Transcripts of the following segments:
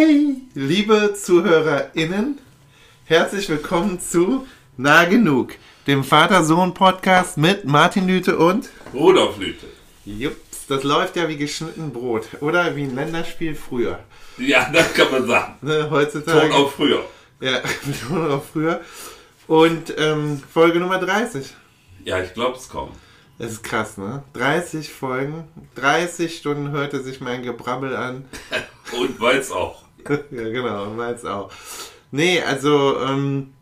Hey, liebe ZuhörerInnen, herzlich willkommen zu Nah Genug, dem Vater-Sohn-Podcast mit Martin Lüte und Rudolf Lüte. Jups, das läuft ja wie geschnitten Brot oder wie ein Länderspiel früher. Ja, das kann man sagen. Ne, heutzutage. Ton auf früher. Ja, Ton auf früher. Und ähm, Folge Nummer 30. Ja, ich glaube, es kommt. Das ist krass, ne? 30 Folgen, 30 Stunden hörte sich mein Gebrabbel an. Und weiß auch. ja, genau, weiß auch. Nee, also, ähm,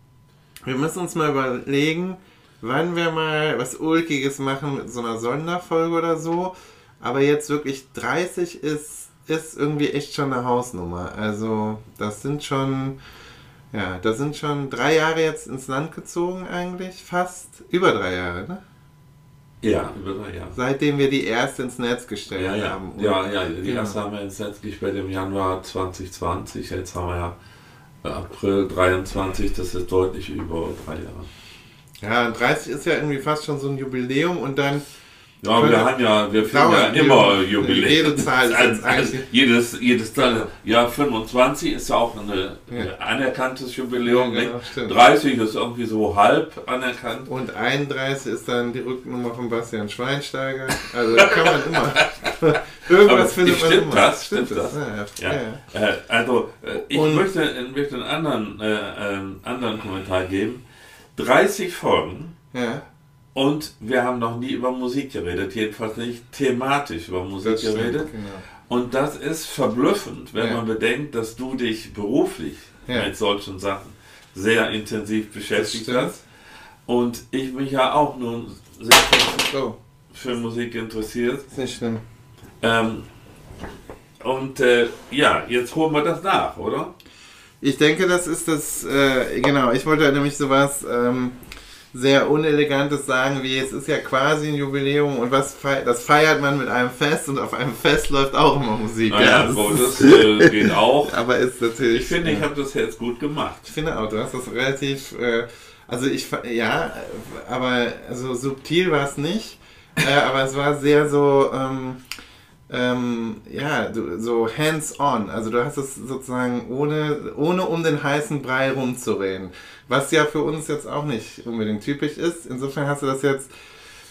wir müssen uns mal überlegen, wann wir mal was Ulkiges machen mit so einer Sonderfolge oder so. Aber jetzt wirklich 30 ist, ist irgendwie echt schon eine Hausnummer. Also, das sind schon, ja, da sind schon drei Jahre jetzt ins Land gezogen eigentlich, fast. Über drei Jahre, ne? Ja, über Jahre. Seitdem wir die erste ins Netz gestellt Ja, ja, haben. Ja, ja, die Genau. erste haben wir ins Netz gespielt im Januar 2020. Jetzt haben wir ja äh, April 23, das ist deutlich über drei Jahre. Ja, 30 ist ja irgendwie fast schon so ein Jubiläum und dann Ja, aber wir haben ja, wir finden ja immer Jubiläum. jede Zahl ist jetzt eigentlich- jedes, jedes Zahl. Ja, 25 ist ja auch eine, Ja. ein anerkanntes Jubiläum. Ja, genau, nicht? stimmt. 30 ist irgendwie so halb anerkannt. und 31 ist dann die Rücknummer von Bastian Schweinsteiger. Also da kann man immer. Irgendwas Aber findet man stimmt immer. das? Stimmt das? Ja, ja. Ja. Äh, also, äh, ich Und- möchte, äh, möchte einen anderen, äh, ähm, anderen Kommentar geben. 30 Folgen ja. Und wir haben noch nie über Musik geredet, jedenfalls nicht thematisch über Musik stimmt, geredet. genau. Und das ist verblüffend, wenn Ja. man bedenkt, dass du dich beruflich Ja. mit solchen Sachen sehr intensiv beschäftigt hast. Und ich mich ja auch nun sehr So, für Musik interessiert. ist nicht schlimm. Ähm, und äh, ja, jetzt holen wir das nach, oder? Ich denke, das ist das, äh, genau, ich wollte nämlich sowas ähm, sehr Unelegantes sagen, wie es ist ja quasi ein Jubiläum und was fei das feiert man mit einem Fest und auf einem Fest läuft auch immer Musik. Naja, das so, ist- das äh, geht auch. aber ist natürlich. Ich finde, ja. ich habe das jetzt gut gemacht. Ich finde auch, du hast das relativ, äh, also ich, ja, aber also subtil war es nicht, äh, aber es war sehr so, ähm, ähm, ja, du, so hands-on. Also du hast es sozusagen ohne, ohne um den heißen Brei rumzureden. Was ja für uns jetzt auch nicht unbedingt typisch ist. Insofern hast du das jetzt,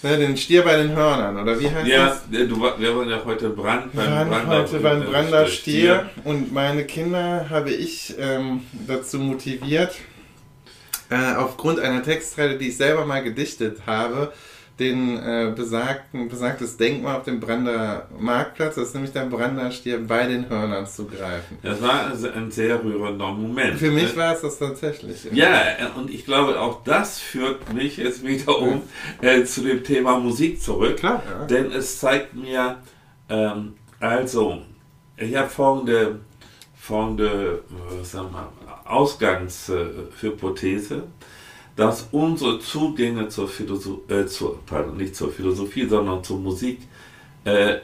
ne, den Stier bei den Hörnern, oder wie heißt Ja, das? äh, du, wir waren ja heute Brand beim waren Brander, heute beim äh, Brander Stier. Stier und meine Kinder habe ich ähm, dazu motiviert, äh, aufgrund einer Textzeile, die ich selber mal gedichtet habe, den äh, besagten, besagtes Denkmal auf dem Brander Marktplatz, das ist nämlich der Brander Stier, bei den Hörnern zu greifen. Das war also ein sehr rührender Moment. Für mich ne? war es das tatsächlich. Ja, äh, und ich glaube, auch das führt mich jetzt wiederum äh, zu dem Thema Musik zurück. Klar, ja. Denn es zeigt mir, ähm, also, ich habe folgende, folgende äh, Ausgangshypothese, dass unsere Zugänge zur Philosophie, äh, zur, pardon, nicht zur Philosophie, sondern zur Musik äh,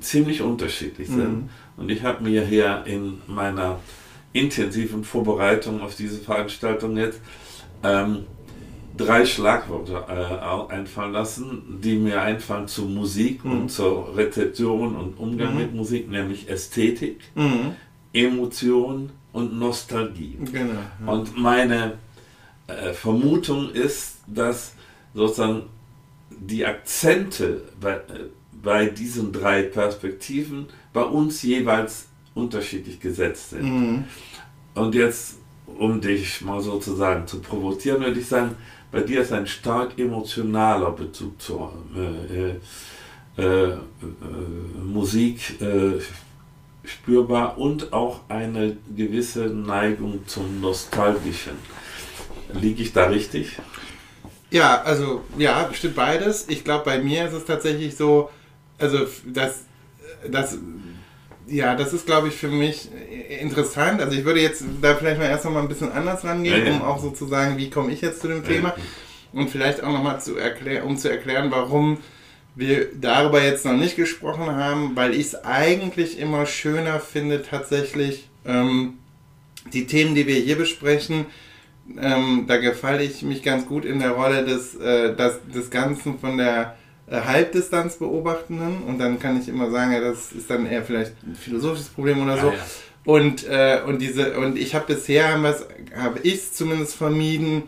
ziemlich unterschiedlich sind. Mhm. Und ich habe mir hier in meiner intensiven Vorbereitung auf diese Veranstaltung jetzt ähm, drei Schlagworte äh, einfallen lassen, die mir einfallen zu Musik Mhm. und zur Rezeption und Umgang Mhm. mit Musik, nämlich Ästhetik, Mhm. Emotion und Nostalgie. Genau. ja. Und meine äh, Vermutung ist, dass sozusagen die Akzente bei, äh, bei diesen drei Perspektiven bei uns jeweils unterschiedlich gesetzt sind. Mhm. Und jetzt, um dich mal sozusagen zu provozieren, würde ich sagen, bei dir ist ein stark emotionaler Bezug zur äh, äh, äh, Musik äh, spürbar und auch eine gewisse Neigung zum Nostalgischen. Liege ich da richtig? Ja, also ja, bestimmt beides. Ich glaube, bei mir ist es tatsächlich so, also das, das, ja, das ist, glaube ich, für mich interessant. Also ich würde jetzt da vielleicht mal erst noch mal ein bisschen anders rangehen, um auch sozusagen, wie komme ich jetzt zu dem. Thema und vielleicht auch noch mal zu erklären, um zu erklären, warum wir darüber jetzt noch nicht gesprochen haben, weil ich es eigentlich immer schöner finde, tatsächlich ähm, die Themen, die wir hier besprechen, ähm, da gefalle ich mich ganz gut in der Rolle des, äh, des, des Ganzen von der äh, Halbdistanz beobachtenden und dann kann ich immer sagen, ja, das ist dann eher vielleicht ein philosophisches Problem oder so. Ah, ja. Und, äh, und diese, und ich habe bisher, habe ich es zumindest vermieden,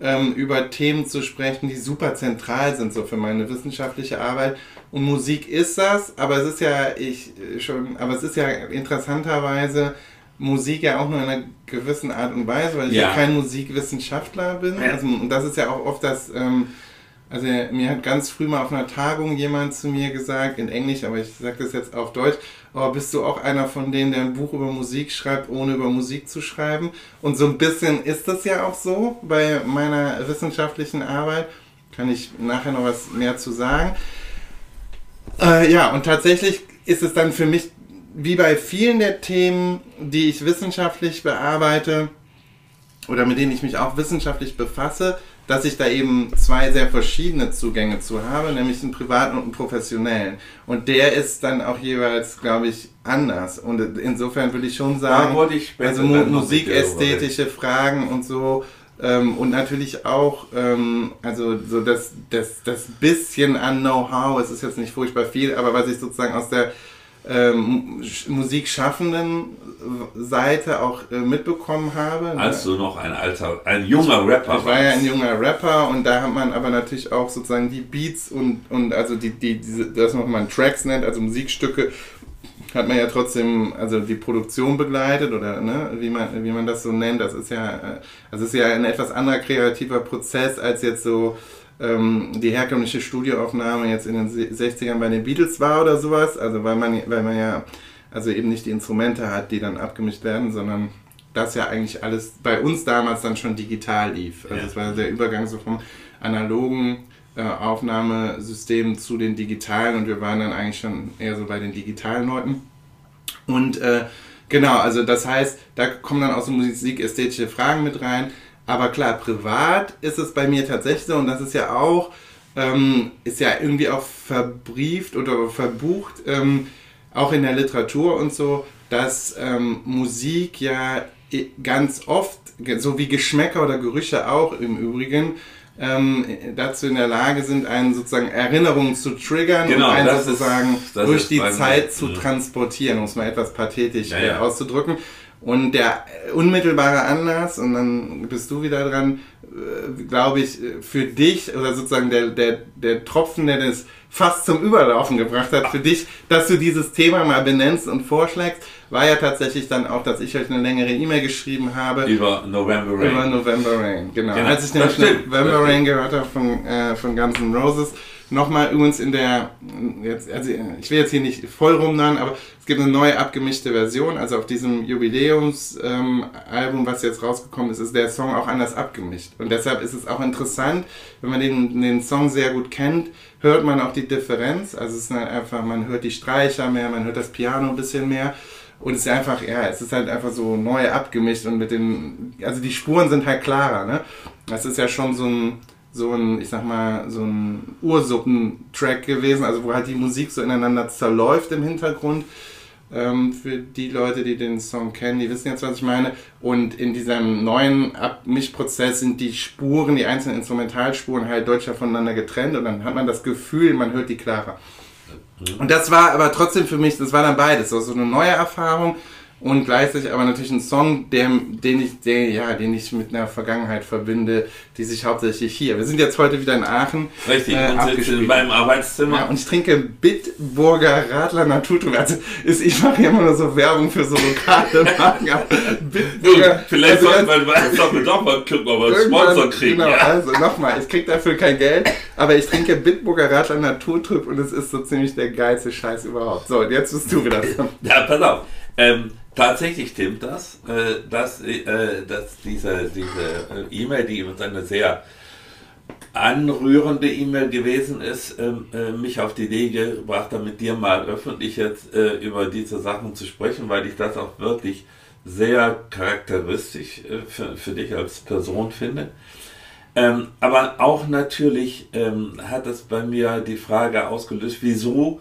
ähm, über Themen zu sprechen, die super zentral sind so für meine wissenschaftliche Arbeit. Und Musik ist das, aber es ist ja ich äh, schon, aber es ist ja interessanterweise Musik ja auch nur in einer gewissen Art und Weise, weil ich ja, ja kein Musikwissenschaftler bin. Also, und das ist ja auch oft das, ähm, also mir hat ganz früh mal auf einer Tagung jemand zu mir gesagt, in Englisch, aber ich sage das jetzt auf Deutsch, oh, bist du auch einer von denen, der ein Buch über Musik schreibt, ohne über Musik zu schreiben? Und so ein bisschen ist das ja auch so bei meiner wissenschaftlichen Arbeit. Kann ich nachher noch was mehr zu sagen. Äh, ja, und tatsächlich ist es dann für mich, wie bei vielen der Themen, die ich wissenschaftlich bearbeite oder mit denen ich mich auch wissenschaftlich befasse, dass ich da eben zwei sehr verschiedene Zugänge zu habe, nämlich einen privaten und einen professionellen. Und der ist dann auch jeweils, glaube ich, anders. Und insofern würde ich schon sagen, ich also musikästhetische Fragen und so, ähm, und natürlich auch, ähm, also so das, das, das bisschen an Know-how, es ist jetzt nicht furchtbar viel, aber was ich sozusagen aus der ähm, Musikschaffenden Seite auch äh, mitbekommen habe. Ne? Als du noch ein alter, ein junger Rapper Ich war ja ein junger Rapper und da hat man aber natürlich auch sozusagen die Beats und, und also die, die, diese, das, was man Tracks nennt, also Musikstücke, hat man ja trotzdem, also die Produktion begleitet oder ne, wie man, wie man das so nennt, das ist ja, also ist ja ein etwas anderer kreativer Prozess als jetzt so ähm, die herkömmliche Studioaufnahme jetzt in den 60ern bei den Beatles war oder sowas. Also weil man, weil man ja also eben nicht die Instrumente hat, die dann abgemischt werden, sondern das ja eigentlich alles bei uns damals dann schon digital lief. Also es ja. war der Übergang so vom analogen äh, Aufnahmesystem zu den digitalen und wir waren dann eigentlich schon eher so bei den digitalen Leuten. Und äh, genau, also das heißt, da kommen dann auch so musikästhetische Fragen mit rein. Aber klar, privat ist es bei mir tatsächlich so und das ist ja auch, ähm, ist ja irgendwie auch verbrieft oder verbucht, ähm, auch in der Literatur und so, dass ähm, Musik ja ganz oft, so wie Geschmäcker oder Gerüche auch im Übrigen, ähm, dazu in der Lage sind, einen sozusagen Erinnerungen zu triggern genau, und einen sozusagen ist, durch die Zeit zu transportieren, um es mal etwas pathetisch ja, ja. auszudrücken. Und der unmittelbare Anlass, und dann bist du wieder dran, äh, glaube ich, für dich, oder sozusagen der, der, der Tropfen, der das fast zum Überlaufen gebracht hat, für dich, dass du dieses Thema mal benennst und vorschlägst, war ja tatsächlich dann auch, dass ich euch eine längere E-Mail geschrieben habe. Über November Rain. Über November Rain, genau. genau. Als ich nämlich November Rain gehört habe von, äh, von Guns N' Roses, Nochmal übrigens in der, jetzt, also ich will jetzt hier nicht voll rumnahen, aber es gibt eine neue abgemischte Version. Also auf diesem Jubiläumsalbum, ähm, was jetzt rausgekommen ist, ist der Song auch anders abgemischt. Und deshalb ist es auch interessant, wenn man den, den Song sehr gut kennt, hört man auch die Differenz. Also es ist halt einfach, man hört die Streicher mehr, man hört das Piano ein bisschen mehr. Und es ist einfach, ja, es ist halt einfach so neu abgemischt und mit den, also die Spuren sind halt klarer, ne? Das ist ja schon so ein, so ein, ich sag mal, so ein Ursuppentrack gewesen, also wo halt die Musik so ineinander zerläuft im Hintergrund. Ähm, für die Leute, die den Song kennen, die wissen jetzt, was ich meine. Und in diesem neuen Abmischprozess sind die Spuren, die einzelnen Instrumentalspuren halt deutlicher voneinander getrennt und dann hat man das Gefühl, man hört die klarer. Mhm. Und das war aber trotzdem für mich, das war dann beides, so eine neue Erfahrung und gleichzeitig aber natürlich ein Song, der, den ich, der, ja, den ich mit einer Vergangenheit verbinde, die sich hauptsächlich hier. Wir sind jetzt heute wieder in Aachen. Richtig, äh, und sitzen in meinem Arbeitszimmer. Ja, und ich trinke Bitburger Radler Naturtrübe. Also ist, ich mache hier immer nur so Werbung für so lokale Marken. Bitburger. vielleicht also sollten wir doch mal gucken, ob wir einen Sponsor kriegen. Genau, ja. also nochmal, ich krieg dafür kein Geld, aber ich trinke Bitburger Radler Naturtrüb und es ist so ziemlich der geilste Scheiß überhaupt. So, jetzt bist du wieder dran. Ja, pass auf. Ähm, Tatsächlich stimmt das, äh, dass, äh, dass diese, diese äh, E-Mail, die uns eine sehr anrührende E-Mail gewesen ist, ähm, mich auf die Idee gebracht hat, mit dir mal öffentlich jetzt über diese Sachen zu sprechen, weil ich das auch wirklich sehr charakteristisch für, für dich als Person finde. Ähm, aber auch natürlich ähm, hat es bei mir die Frage ausgelöst, wieso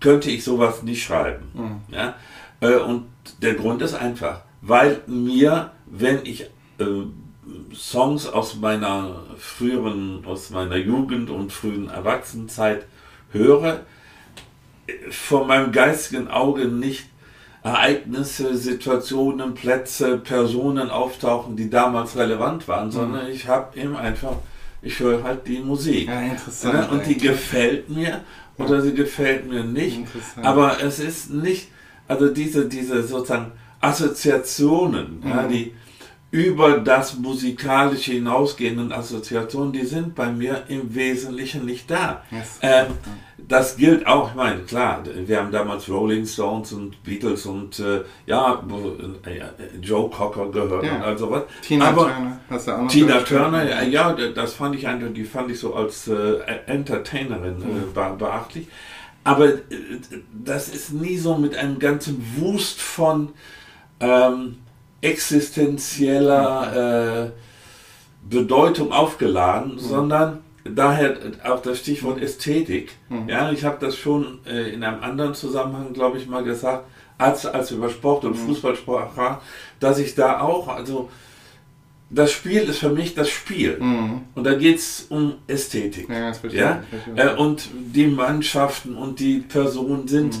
könnte ich sowas nicht schreiben? Mhm. Ja? und der Grund ist einfach, weil mir, wenn ich äh, Songs aus meiner früheren, aus meiner Jugend und frühen Erwachsenenzeit höre, vor meinem geistigen Auge nicht Ereignisse, Situationen, Plätze, Personen auftauchen, die damals relevant waren, sondern ich habe eben einfach, ich höre halt die Musik. Ja, interessant. und die gefällt mir oder sie gefällt mir nicht. Aber es ist nicht, also diese, diese sozusagen Assoziationen, ja, Mhm. die über das Musikalische hinausgehenden Assoziationen, die sind bei mir im Wesentlichen nicht da. Yes. Ähm, das gilt auch, ich meine, klar, wir haben damals Rolling Stones und Beatles und äh, ja, wo- äh, Joe Cocker gehört Ja. und all sowas. Tina Aber Turner, hast du auch noch Tina? Turner, ja, ja, das fand ich einfach, die fand ich so als äh, Entertainerin äh, Mhm. be beachtlich. Aber äh, das ist nie so mit einem ganzen Wust von ähm, existenzieller äh, Bedeutung aufgeladen, sondern daher auch das Stichwort Ästhetik. Mhm. Ja, ich habe das schon äh, in einem anderen Zusammenhang, glaube ich, mal gesagt, als, als wir über Sport und Fußball sprachen, dass ich da auch, also das Spiel ist für mich das Spiel. Mhm. Und da geht es um Ästhetik. Ja, das verstehe Ja? verstehe. Äh, und die Mannschaften und die Personen sind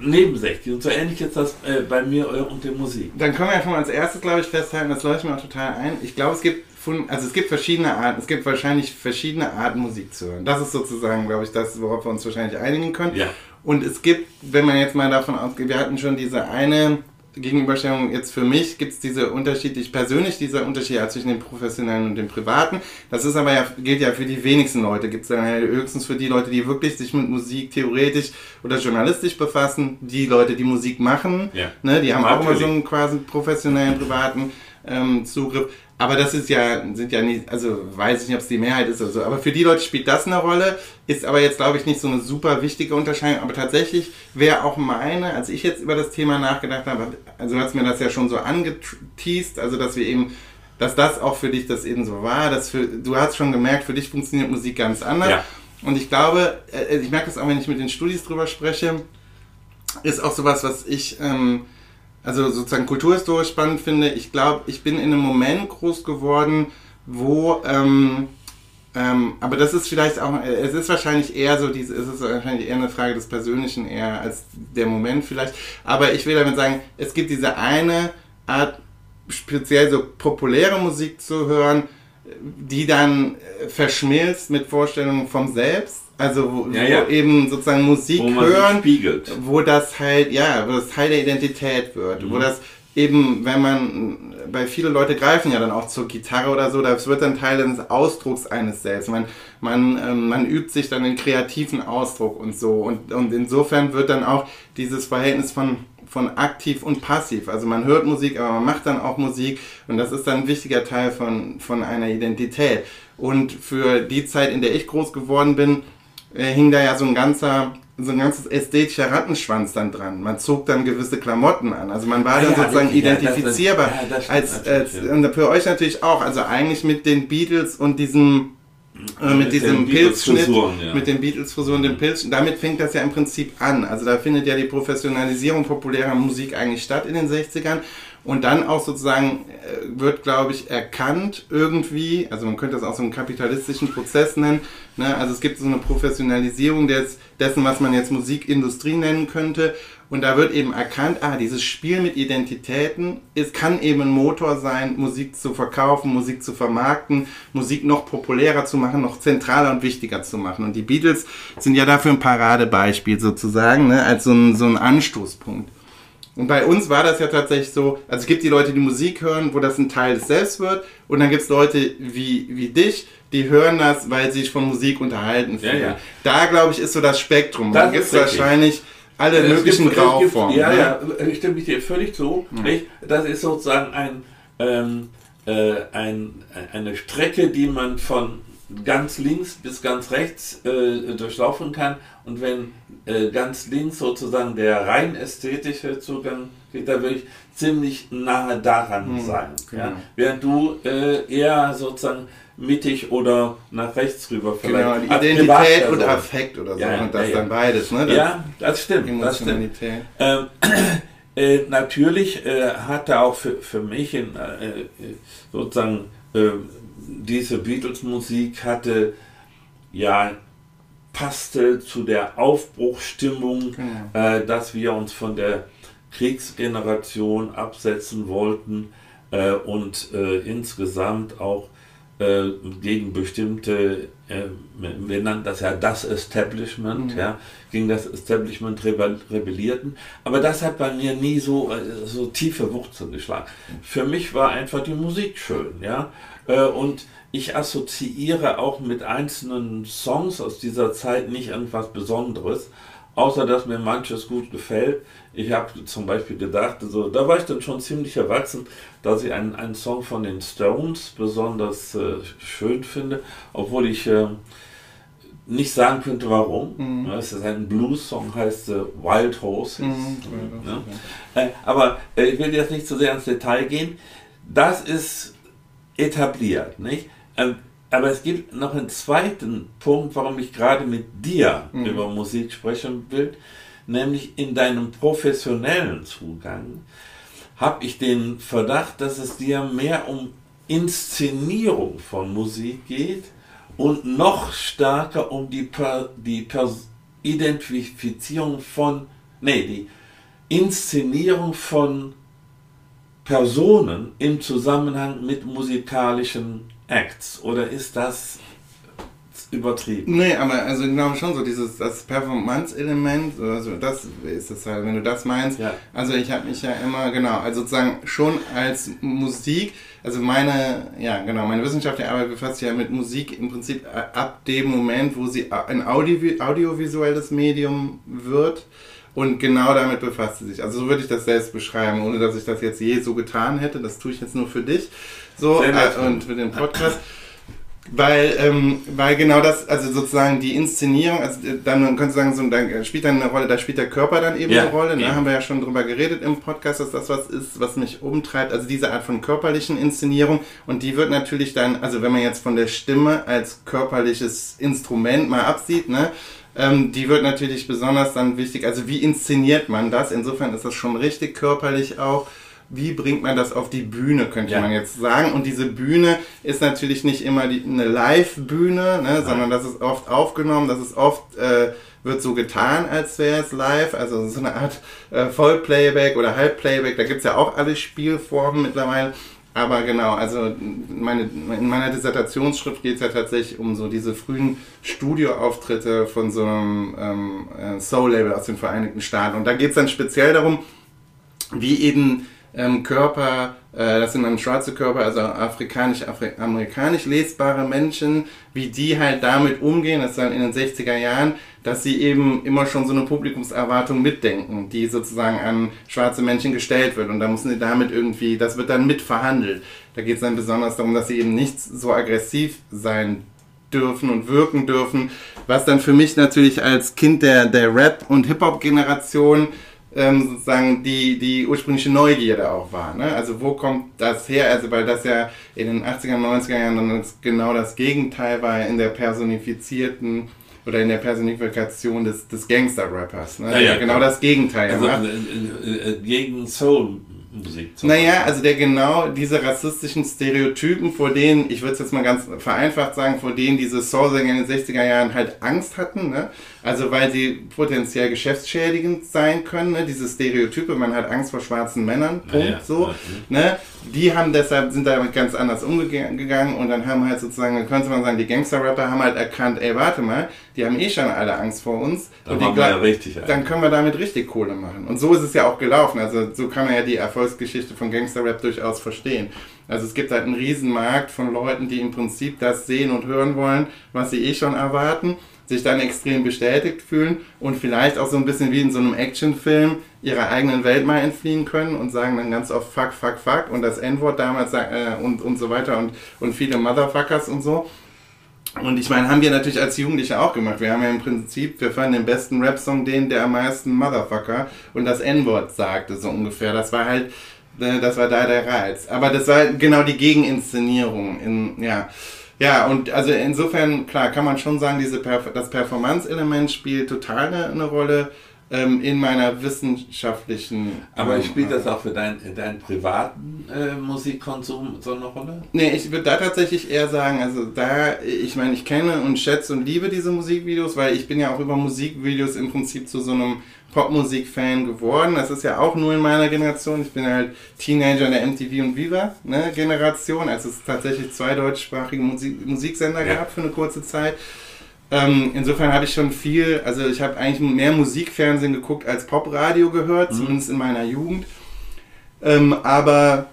nebensächlich. Und so ähnlich ist das äh, bei mir äh, und der Musik. Dann können wir ja schon mal als erstes, glaube ich, festhalten, das leuchtet mir auch total ein. Ich glaube, es gibt, also es gibt verschiedene Arten, es gibt wahrscheinlich verschiedene Arten Musik zu hören. Das ist sozusagen, glaube ich, das, worauf wir uns wahrscheinlich einigen können. Ja. Und es gibt, wenn man jetzt mal davon ausgeht, wir hatten schon diese eine Gegenüberstellung, jetzt für mich gibt es diese unterschiedlich, persönlich dieser Unterschied ja zwischen dem Professionellen und dem Privaten. Das ist aber ja, gilt ja für die wenigsten Leute. Gibt es dann ja höchstens für die Leute, die wirklich sich mit Musik theoretisch oder journalistisch befassen, die Leute, die Musik machen, Ja. ne, die haben auch immer Natürlich. so einen quasi professionellen, privaten ähm, Zugriff. Aber das ist ja, sind ja nicht, also weiß ich nicht, ob es die Mehrheit ist oder so. Aber für die Leute spielt das eine Rolle, ist aber jetzt, glaube ich, nicht so eine super wichtige Unterscheidung. Aber tatsächlich wäre auch meine, als ich jetzt über das Thema nachgedacht habe, also du hast mir das ja schon so angeteased, also dass wir eben, dass das auch für dich das eben so war, dass für, du hast schon gemerkt, für dich funktioniert Musik ganz anders. Ja. Und ich glaube, äh, ich merke das auch, wenn ich mit den Studis drüber spreche, ist auch sowas, was ich, ähm, also sozusagen kulturhistorisch spannend finde. Ich glaube, ich bin in einem Moment groß geworden, wo, ähm, ähm, aber das ist vielleicht auch, es ist wahrscheinlich eher so, diese, es ist wahrscheinlich eher eine Frage des Persönlichen eher als der Moment vielleicht. Aber ich will damit sagen, es gibt diese eine Art, speziell so populäre Musik zu hören, die dann verschmilzt mit Vorstellungen vom Selbst. Also wo, Ja, ja. wo eben sozusagen Musik Wo hören, spiegelt. wo das halt, ja, wo das Teil der Identität wird, Mhm. wo das eben, wenn man, bei viele Leute greifen ja dann auch zur Gitarre oder so, das wird dann Teil des Ausdrucks eines Selbst. Man, man, ähm, man übt sich dann den kreativen Ausdruck und so und, und insofern wird dann auch dieses Verhältnis von von aktiv und passiv. Also man hört Musik, aber man macht dann auch Musik und das ist dann ein wichtiger Teil von, von einer Identität. Und für die Zeit, in der ich groß geworden bin, äh, hing da ja so ein ganzer so ein ganzes ästhetischer Rattenschwanz dann dran. Man zog dann gewisse Klamotten an. Also man war Ah dann ja, sozusagen das- identifizierbar. ja, das stimmt als, als, und für euch natürlich auch. Also eigentlich mit den Beatles und diesem äh, mit, Mit diesem den Pilzschnitt, ja. mit den Beatles-Frisuren, dem Pilz, damit fängt das ja im Prinzip an. Also da findet ja die Professionalisierung populärer Musik eigentlich statt in den 60ern. Und dann auch sozusagen äh, wird, glaube ich, erkannt irgendwie, also man könnte das auch so einen kapitalistischen Prozess nennen, ne? also es gibt so eine Professionalisierung des, dessen, was man jetzt Musikindustrie nennen könnte. Und da wird eben erkannt, ah, dieses Spiel mit Identitäten, es kann eben ein Motor sein, Musik zu verkaufen, Musik zu vermarkten, Musik noch populärer zu machen, noch zentraler und wichtiger zu machen. Und die Beatles sind ja dafür ein Paradebeispiel sozusagen, ne, als so ein, so ein Anstoßpunkt. Und bei uns war das ja tatsächlich so, also es gibt die Leute, die Musik hören, wo das ein Teil des Selbst wird, und dann gibt es Leute wie, wie dich, die hören das, weil sie sich von Musik unterhalten Ja, fühlen. ja. Da, glaube ich, ist so das Spektrum. Das Da gibt es wahrscheinlich alle Es möglichen gibt- Grauformen. Ja, ne? ja, ich stimme ich dir völlig zu. Nicht? Das ist sozusagen ein, ähm, äh, ein, eine Strecke, die man von ganz links bis ganz rechts äh, durchlaufen kann. Und wenn äh, ganz links sozusagen der rein ästhetische Zugang geht, da würde ich ziemlich nahe daran Hm, sein. Ja? genau. Während du äh, eher sozusagen mittig oder nach rechts rüber Genau, die als Identität Privatperson. und Affekt oder so. Ja, und das ja, dann beides, ne? Das Ja, das stimmt. Das stimmt. Ähm, äh, natürlich äh, hatte auch für, für mich in, äh, äh, sozusagen äh, diese Beatles-Musik hatte ja passte zu der Aufbruchstimmung, Genau. äh, dass wir uns von der Kriegsgeneration absetzen wollten äh, und insgesamt auch äh, gegen bestimmte, äh, wir nannten das ja das Establishment, mhm. ja, gegen das Establishment rebellierten. Aber das hat bei mir nie so, äh, so tiefe Wurzeln geschlagen. Für mich war einfach die Musik schön, ja. Äh, und ich assoziiere auch mit einzelnen Songs aus dieser Zeit nicht irgendwas Besonderes, außer dass mir manches gut gefällt. Ich habe zum Beispiel gedacht, also, da war ich dann schon ziemlich erwachsen, dass ich einen, einen Song von den Stones besonders äh, schön finde, obwohl ich äh, nicht sagen könnte, warum. Mhm. Es ist ein Blues-Song, heißt äh, Wild Horses. Mhm. Ja. Äh, aber äh, ich will jetzt nicht zu so sehr ins Detail gehen. Das ist etabliert, nicht? Ähm, aber es gibt noch einen zweiten Punkt, warum ich gerade mit dir mhm. über Musik sprechen will, nämlich in deinem professionellen Zugang habe ich den Verdacht, dass es dir mehr um Inszenierung von Musik geht und noch stärker um die, per, die per Identifizierung von, nee, die Inszenierung von Personen im Zusammenhang mit musikalischen Acts. Oder ist das übertrieben? Nee, aber also ich glaube schon so dieses das Performance-Element, also das ist es halt, wenn du das meinst. Ja. Also ich habe mich ja immer, genau, also sozusagen schon als Musik, also meine, ja genau, meine wissenschaftliche Arbeit befasst sich ja mit Musik im Prinzip ab dem Moment, wo sie ein Audio, audiovisuelles Medium wird. Und genau damit befasst sie sich. Also so würde ich das selbst beschreiben, ohne dass ich das jetzt je so getan hätte. Das tue ich jetzt nur für dich. So, äh, und für den Podcast. Weil, ähm, weil genau das, also sozusagen die Inszenierung, also äh, dann man könnte sagen, so, da spielt dann eine Rolle, da spielt der Körper dann eben ja, eine Rolle. Ne? Ja. Haben wir ja schon drüber geredet im Podcast, dass das was ist, was mich umtreibt. Also diese Art von körperlichen Inszenierung. Und die wird natürlich dann, also wenn man jetzt von der Stimme als körperliches Instrument mal absieht, ne, ähm, die wird natürlich besonders dann wichtig. Also wie inszeniert man das? Insofern ist das schon richtig körperlich auch wie bringt man das auf die Bühne, könnte ja. man jetzt sagen. Und diese Bühne ist natürlich nicht immer die, eine Live-Bühne, ne, sondern das ist oft aufgenommen, das ist oft, äh, wird so getan, als wäre es live, also so eine Art äh, Vollplayback oder Halbplayback, da gibt es ja auch alle Spielformen mittlerweile. Aber genau, also meine, in meiner Dissertationsschrift geht es ja tatsächlich um so diese frühen Studioauftritte von so einem ähm, äh, Soul-Label aus den Vereinigten Staaten. Und da geht es dann speziell darum, wie eben ähm, Körper, äh, das sind dann schwarze Körper, also afrikanisch-amerikanisch lesbare Menschen, wie die halt damit umgehen, das ist dann in den 60er Jahren, dass sie eben immer schon so eine Publikumserwartung mitdenken, die sozusagen an schwarze Menschen gestellt wird und da müssen sie damit irgendwie, das wird dann mitverhandelt. Da geht es dann besonders darum, dass sie eben nicht so aggressiv sein dürfen und wirken dürfen, was dann für mich natürlich als Kind der, der Rap- und Hip-Hop-Generation ähm, sozusagen die, die ursprüngliche Neugierde auch war. Ne? Also wo kommt das her? Also weil das ja in den 80er, 90er Jahren dann genau das Gegenteil war in der personifizierten oder in der Personifikation des, des Gangster-Rappers. Ne? Ja, ja, genau das Gegenteil. Also, äh, äh, äh, gegen Soul Musik. Naja, also der genau diese rassistischen Stereotypen, vor denen, ich würde es jetzt mal ganz vereinfacht sagen, vor denen diese Soul-Sänger in den 60er Jahren halt Angst hatten, ne? Also weil sie potenziell geschäftsschädigend sein können, ne? diese Stereotype, man hat Angst vor schwarzen Männern, Punkt, ja, so. Ne? Die haben deshalb, sind damit ganz anders umgegangen und dann haben halt sozusagen, dann könnte man sagen, die Gangster-Rapper haben halt erkannt, ey, warte mal, die haben eh schon alle Angst vor uns. Dann, und die, ja richtig dann können wir damit richtig Kohle machen. Und so ist es ja auch gelaufen. Also so kann man ja die Erfolgsgeschichte von Gangster-Rap durchaus verstehen. Also es gibt halt einen Riesenmarkt von Leuten, die im Prinzip das sehen und hören wollen, was sie eh schon erwarten sich dann extrem bestätigt fühlen und vielleicht auch so ein bisschen wie in so einem Actionfilm ihrer eigenen Welt mal entfliehen können und sagen dann ganz oft fuck, fuck, fuck und das N-Wort damals äh, und, und so weiter und, und viele Motherfuckers und so. Und ich meine, haben wir natürlich als Jugendliche auch gemacht. Wir haben ja im Prinzip, wir fanden den besten Rap-Song den, der am meisten Motherfucker und das N-Wort sagte, so ungefähr. Das war halt, äh, das war da der Reiz. Aber das war genau die Gegeninszenierung in, ja. Ja, und also insofern, klar, kann man schon sagen, diese Perf das Performance-Element spielt total eine, eine, Rolle. ähm, in meiner wissenschaftlichen. Aber ähm, spielt das auch für deinen, deinen privaten äh, Musikkonsum so eine Rolle? Nee, ich würde da tatsächlich eher sagen, also da, ich meine, ich kenne und schätze und liebe diese Musikvideos, weil ich bin ja auch über Musikvideos im Prinzip zu so einem Popmusik-Fan geworden. Das ist ja auch nur in meiner Generation. Ich bin halt Teenager in der MTV und Viva ne, Generation, als es tatsächlich zwei deutschsprachige Musik Musiksender ja. gab für eine kurze Zeit. Ähm, insofern habe ich schon viel, also ich habe eigentlich mehr Musikfernsehen geguckt als Popradio gehört, mhm. zumindest in meiner Jugend. Ähm, aber,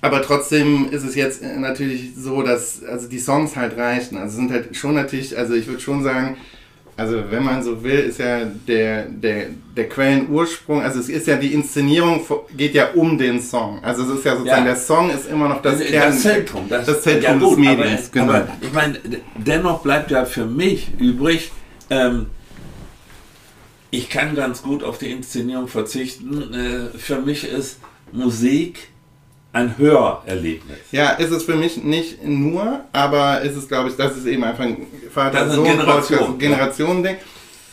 aber trotzdem ist es jetzt natürlich so, dass also die Songs halt reichen. Also sind halt schon natürlich, also ich würde schon sagen, also wenn man so will, ist ja der, der, der Quellenursprung, also es ist ja die Inszenierung, geht ja um den Song. Also es ist ja sozusagen, ja. der Song ist immer noch das, das, Kern, das Zentrum, das, das Zentrum ja gut, des Mediums. Aber, genau. aber ich meine, dennoch bleibt ja für mich übrig, ähm, ich kann ganz gut auf die Inszenierung verzichten. Äh, für mich ist Musik ein Hörerlebnis. Ja, ist es für mich nicht nur, aber ist es, glaube ich, das ist eben einfach ein Vater-Sohn-Generation-Ding. Generation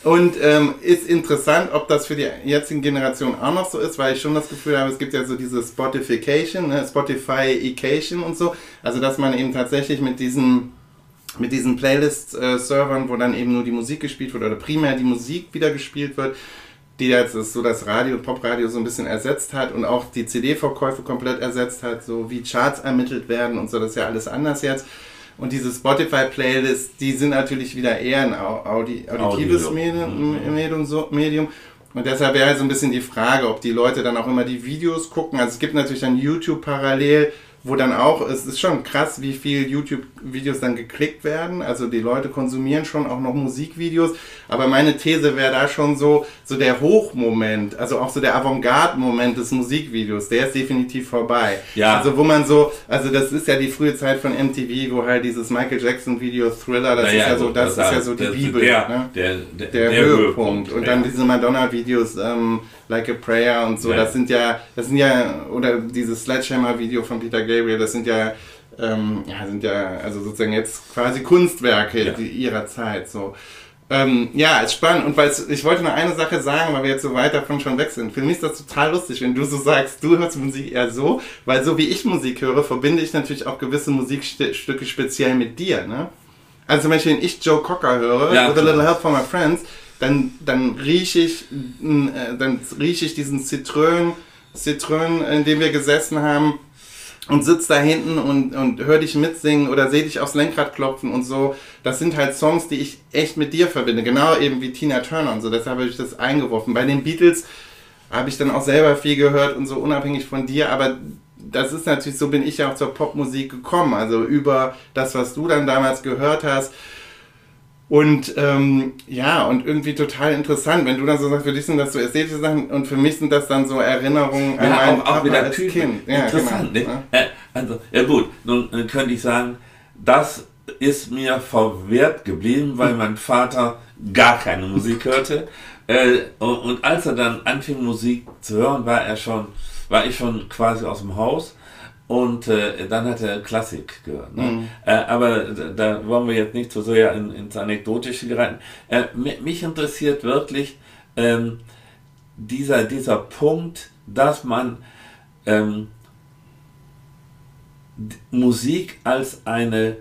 und ähm, ist interessant, ob das für die jetzigen Generationen auch noch so ist, weil ich schon das Gefühl habe, es gibt ja so diese Spotification, ne, Spotify-Ication und so. Also, dass man eben tatsächlich mit diesen, mit diesen Playlist-Servern, wo dann eben nur die Musik gespielt wird oder primär die Musik wieder gespielt wird, die jetzt so das Radio, Popradio so ein bisschen ersetzt hat und auch die CD-Verkäufe komplett ersetzt hat, so wie Charts ermittelt werden und so, das ist ja alles anders jetzt. Und diese Spotify-Playlists, die sind natürlich wieder eher ein Audi auditives Audio. Medium, mhm. Medium, so, Medium. Und deshalb wäre so ein bisschen die Frage, ob die Leute dann auch immer die Videos gucken. Also es gibt natürlich dann YouTube parallel wo dann auch, es ist schon krass, wie viel YouTube-Videos dann geklickt werden. Also die Leute konsumieren schon auch noch Musikvideos. Aber meine These wäre da schon so, so der Hochmoment, also auch so der Avantgarde-Moment des Musikvideos, der ist definitiv vorbei. Ja. Also wo man so, also das ist ja die frühe Zeit von MTV, wo halt dieses Michael Jackson-Video Thriller, das naja, ist ja so, das, das ist ja so die Bibel. Der, ne? der, der, der, der Höhepunkt. Höhepunkt. Und dann diese Madonna-Videos, ähm, Like a Prayer und so, ja. das sind ja, das sind ja, oder dieses Sledgehammer-Video von Peter Gabriel, das sind ja, ähm, ja, sind ja, also sozusagen jetzt quasi Kunstwerke ja. ihrer Zeit, so. Ähm, ja, ist spannend. Und weil ich wollte nur eine Sache sagen, weil wir jetzt so weit davon schon weg sind. Für mich ist das total lustig, wenn du so sagst, du hörst Musik eher so, weil so wie ich Musik höre, verbinde ich natürlich auch gewisse Musikstücke speziell mit dir. Ne? Also zum Beispiel, wenn ich Joe Cocker höre, ja, With a Little Help from My Friends, dann, dann rieche ich, äh, dann rieche ich diesen Zitrön, Zitrön, in dem wir gesessen haben und sitze da hinten und, und höre dich mitsingen oder sehe dich aufs Lenkrad klopfen und so. Das sind halt Songs, die ich echt mit dir verbinde. Genau eben wie Tina Turner und so. Deshalb habe ich das eingeworfen. Bei den Beatles habe ich dann auch selber viel gehört und so unabhängig von dir, aber das ist natürlich, so bin ich ja auch zur Popmusik gekommen. Also über das, was du dann damals gehört hast und ähm, ja, und irgendwie total interessant, wenn du dann so sagst, für dich sind das so ästhetische Sachen und für mich sind das dann so Erinnerungen an ja, mein auch, auch wieder als Typen. Kind. Ja, interessant, genau. ne? Ja. Also, ja gut, nun könnte ich sagen, das ist mir verwehrt geblieben, weil mein Vater gar keine Musik hörte. Äh, und, und als er dann anfing Musik zu hören, war er schon, war ich schon quasi aus dem Haus. Und äh, dann hat er Klassik gehört. Ne? Mhm. Äh, aber da, wollen wir jetzt nicht so sehr in, ins Anekdotische geraten. Äh, mich interessiert wirklich ähm, dieser, dieser Punkt, dass man ähm, Musik als eine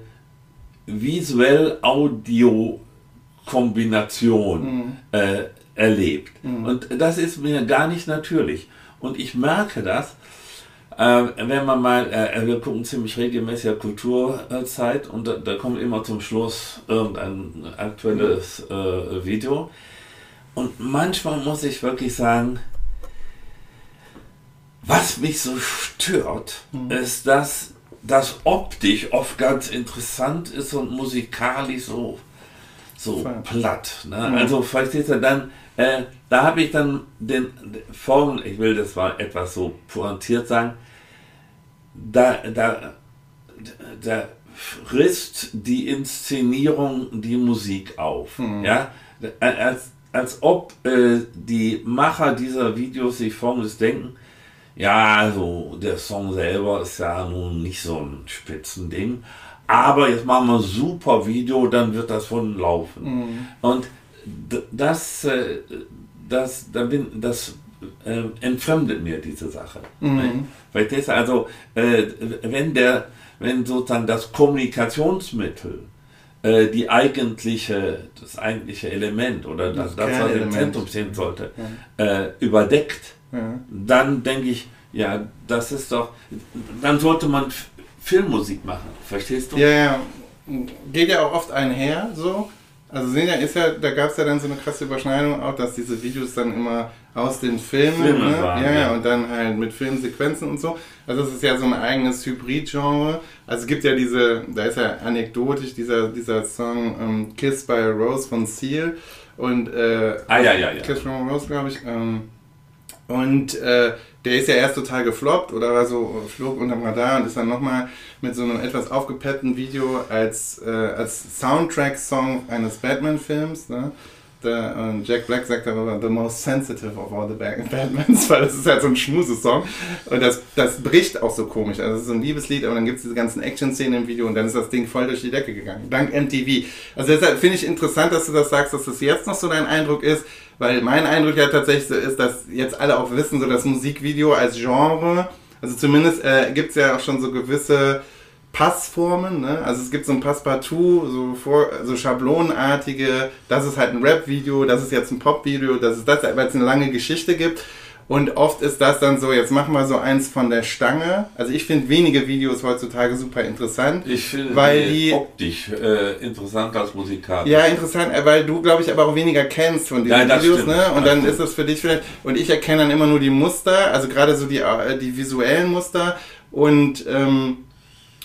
visuell-audio-Kombination mhm. äh, erlebt. Mhm. Und das ist mir gar nicht natürlich. Und ich merke das, äh, wenn man mal, äh, wir gucken ziemlich regelmäßig Kulturzeit und da, da, kommt immer zum Schluss irgendein aktuelles äh, Video. Und manchmal muss ich wirklich sagen, was mich so stört, mhm. ist, dass das optisch oft ganz interessant ist und musikalisch so, so platt. Ne? Mhm. Also versteht ihr dann, äh, da habe ich dann den, den Form, ich will das mal etwas so pointiert sagen, da, da, da frisst die Inszenierung die Musik auf. Mhm. Ja? Als, als ob äh, die Macher dieser Videos sich folgendes denken, ja, also der Song selber ist ja nun nicht so ein Spitzending, aber jetzt machen wir ein super Video, dann wird das von laufen. Mhm. Und das, äh, das, da bin, das äh, entfremdet mir diese Sache. Mhm. Verstehst du? Also, äh, wenn der, wenn sozusagen das Kommunikationsmittel äh, die eigentliche, das eigentliche Element oder das, das was im. Zentrum stehen sollte, äh, überdeckt, Ja. dann denke ich, ja, das ist doch, dann sollte man Filmmusik machen, verstehst du? Ja, ja. Geht ja auch oft einher so. Also sehen ja, ist ja, da gab es ja dann so eine krasse Überschneidung auch, dass diese Videos dann immer aus den Filmen, Filme ne? waren, ja, ja, ja. und dann halt mit Filmsequenzen und so. Also es ist ja so ein eigenes Hybrid-Genre. Also es gibt ja diese, da ist ja anekdotisch dieser, dieser Song ähm, Kiss by a Rose von Seal und äh, Ah, ja, ja, ja. Kiss from a Rose, glaube ich. Ähm, und äh, der ist ja erst total gefloppt oder war so, äh, flog unterm Radar und ist dann nochmal mit so einem etwas aufgepeppten Video als, äh, als Soundtrack-Song eines Batman-Films. Ne? Der, und Jack Black sagt darüber, the most sensitive of all the Bat- Batmans, weil das ist halt so ein Schmusesong. Und das, das bricht auch so komisch. Also es ist so ein Liebeslied, aber dann gibt es diese ganzen Action-Szenen im Video und dann ist das Ding voll durch die Decke gegangen. Dank MTV. Also deshalb finde ich interessant, dass du das sagst, dass das jetzt noch so dein Eindruck ist, weil mein Eindruck ja tatsächlich so ist, dass jetzt alle auch wissen, so das Musikvideo als Genre, also zumindest äh, gibt es ja auch schon so gewisse Passformen, ne? Also es gibt so ein Passepartout, so, vor, so schablonenartige, das ist halt ein Rap-Video, das ist jetzt ein Pop-Video, das ist das, weil es eine lange Geschichte gibt. Und oft ist das dann so, jetzt machen wir so eins von der Stange. Also ich finde wenige Videos heutzutage super interessant. Ich finde Weil die optisch äh, interessanter als musikalisch. Ja, interessant, äh, weil du, glaube ich, aber auch weniger kennst von diesen Ja, Videos, stimmt. ne? Und Das dann stimmt. ist das für dich vielleicht, und ich erkenne dann immer nur die Muster, also gerade so die, äh, die visuellen Muster und, ähm,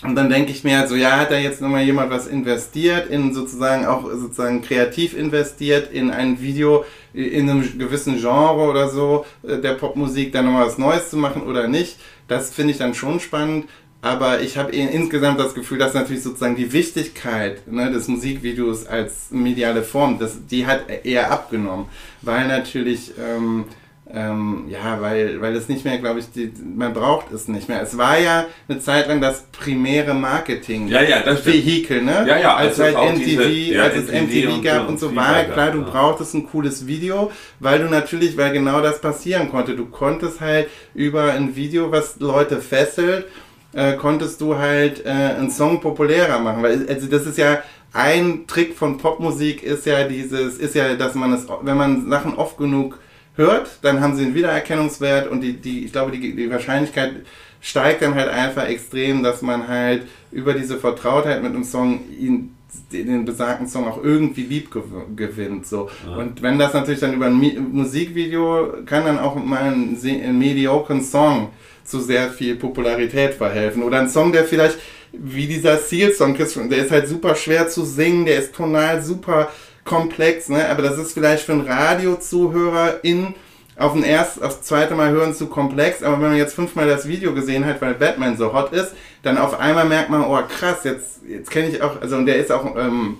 und dann denke ich mir halt so, ja, hat da jetzt nochmal jemand was investiert, in sozusagen auch sozusagen kreativ investiert in ein Video in einem gewissen Genre oder so äh, der Popmusik, da nochmal was Neues zu machen oder nicht. Das finde ich dann schon spannend. Aber ich habe insgesamt das Gefühl, dass natürlich sozusagen die Wichtigkeit ne, des Musikvideos als mediale Form, das, die hat eher abgenommen. Weil natürlich, ähm, ähm, ja, weil, weil es nicht mehr, glaube ich, die, man braucht es nicht mehr. Es war ja eine Zeit lang das primäre Marketing. Ja, ja, das. Vehikel, ne? Ja, ja, als als halt es auch MTV, diese- ja, als es MTV und gab so und so, und war halt klar, du ja. brauchtest ein cooles Video, weil du natürlich, weil genau das passieren konnte. Du konntest halt über ein Video, was Leute fesselt, äh, konntest du halt äh, einen Song populärer machen. Weil also das ist ja ein Trick von Popmusik ist ja dieses, ist ja, dass man es, wenn man Sachen oft genug hört, dann haben sie einen Wiedererkennungswert und die, die, ich glaube, die, die Wahrscheinlichkeit steigt dann halt einfach extrem, dass man halt über diese Vertrautheit mit einem Song ihn den besagten Song auch irgendwie lieb gew- gewinnt. So. Und wenn das natürlich dann über ein Mi Musikvideo kann dann auch mal ein, ein mediocren Song zu sehr viel Popularität verhelfen. Oder ein Song, der vielleicht wie dieser Seal-Song, der ist halt super schwer zu singen, der ist tonal super komplex, ne? aber das ist vielleicht für einen Radiozuhörer in auf ein erst, aufs zweite Mal hören zu komplex, aber wenn man jetzt fünfmal das Video gesehen hat, weil Batman so hot ist, dann auf einmal merkt man, oh krass, jetzt, jetzt kenne ich auch, also und der ist auch, ähm,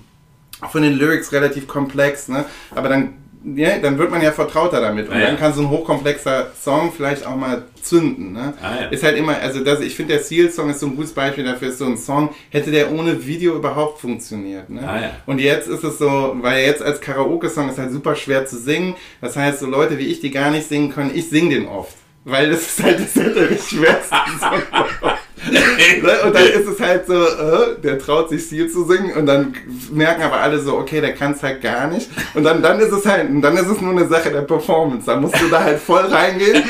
von den Lyrics relativ komplex, ne? Aber dann, ja, dann wird man ja vertrauter damit. Und Ja, ja. dann kann so ein hochkomplexer Song vielleicht auch mal zünden, ne? Ah, ja. Ist halt immer, also das, ich finde der Seal-Song ist so ein gutes Beispiel dafür, ist so ein Song, hätte der ohne Video überhaupt funktioniert, ne? Ah, ja. Und jetzt ist es so, weil jetzt als Karaoke-Song ist halt super schwer zu singen. Das heißt, so Leute wie ich, die gar nicht singen können, ich singe den oft. Weil das ist halt das ist halt der schwerste Song? Und dann ist es halt so, äh, der traut sich Seal zu singen und dann merken aber alle so, okay, der kann es halt gar nicht. Und dann, dann ist es halt, dann ist es nur eine Sache der Performance. Da musst du da halt voll reingehen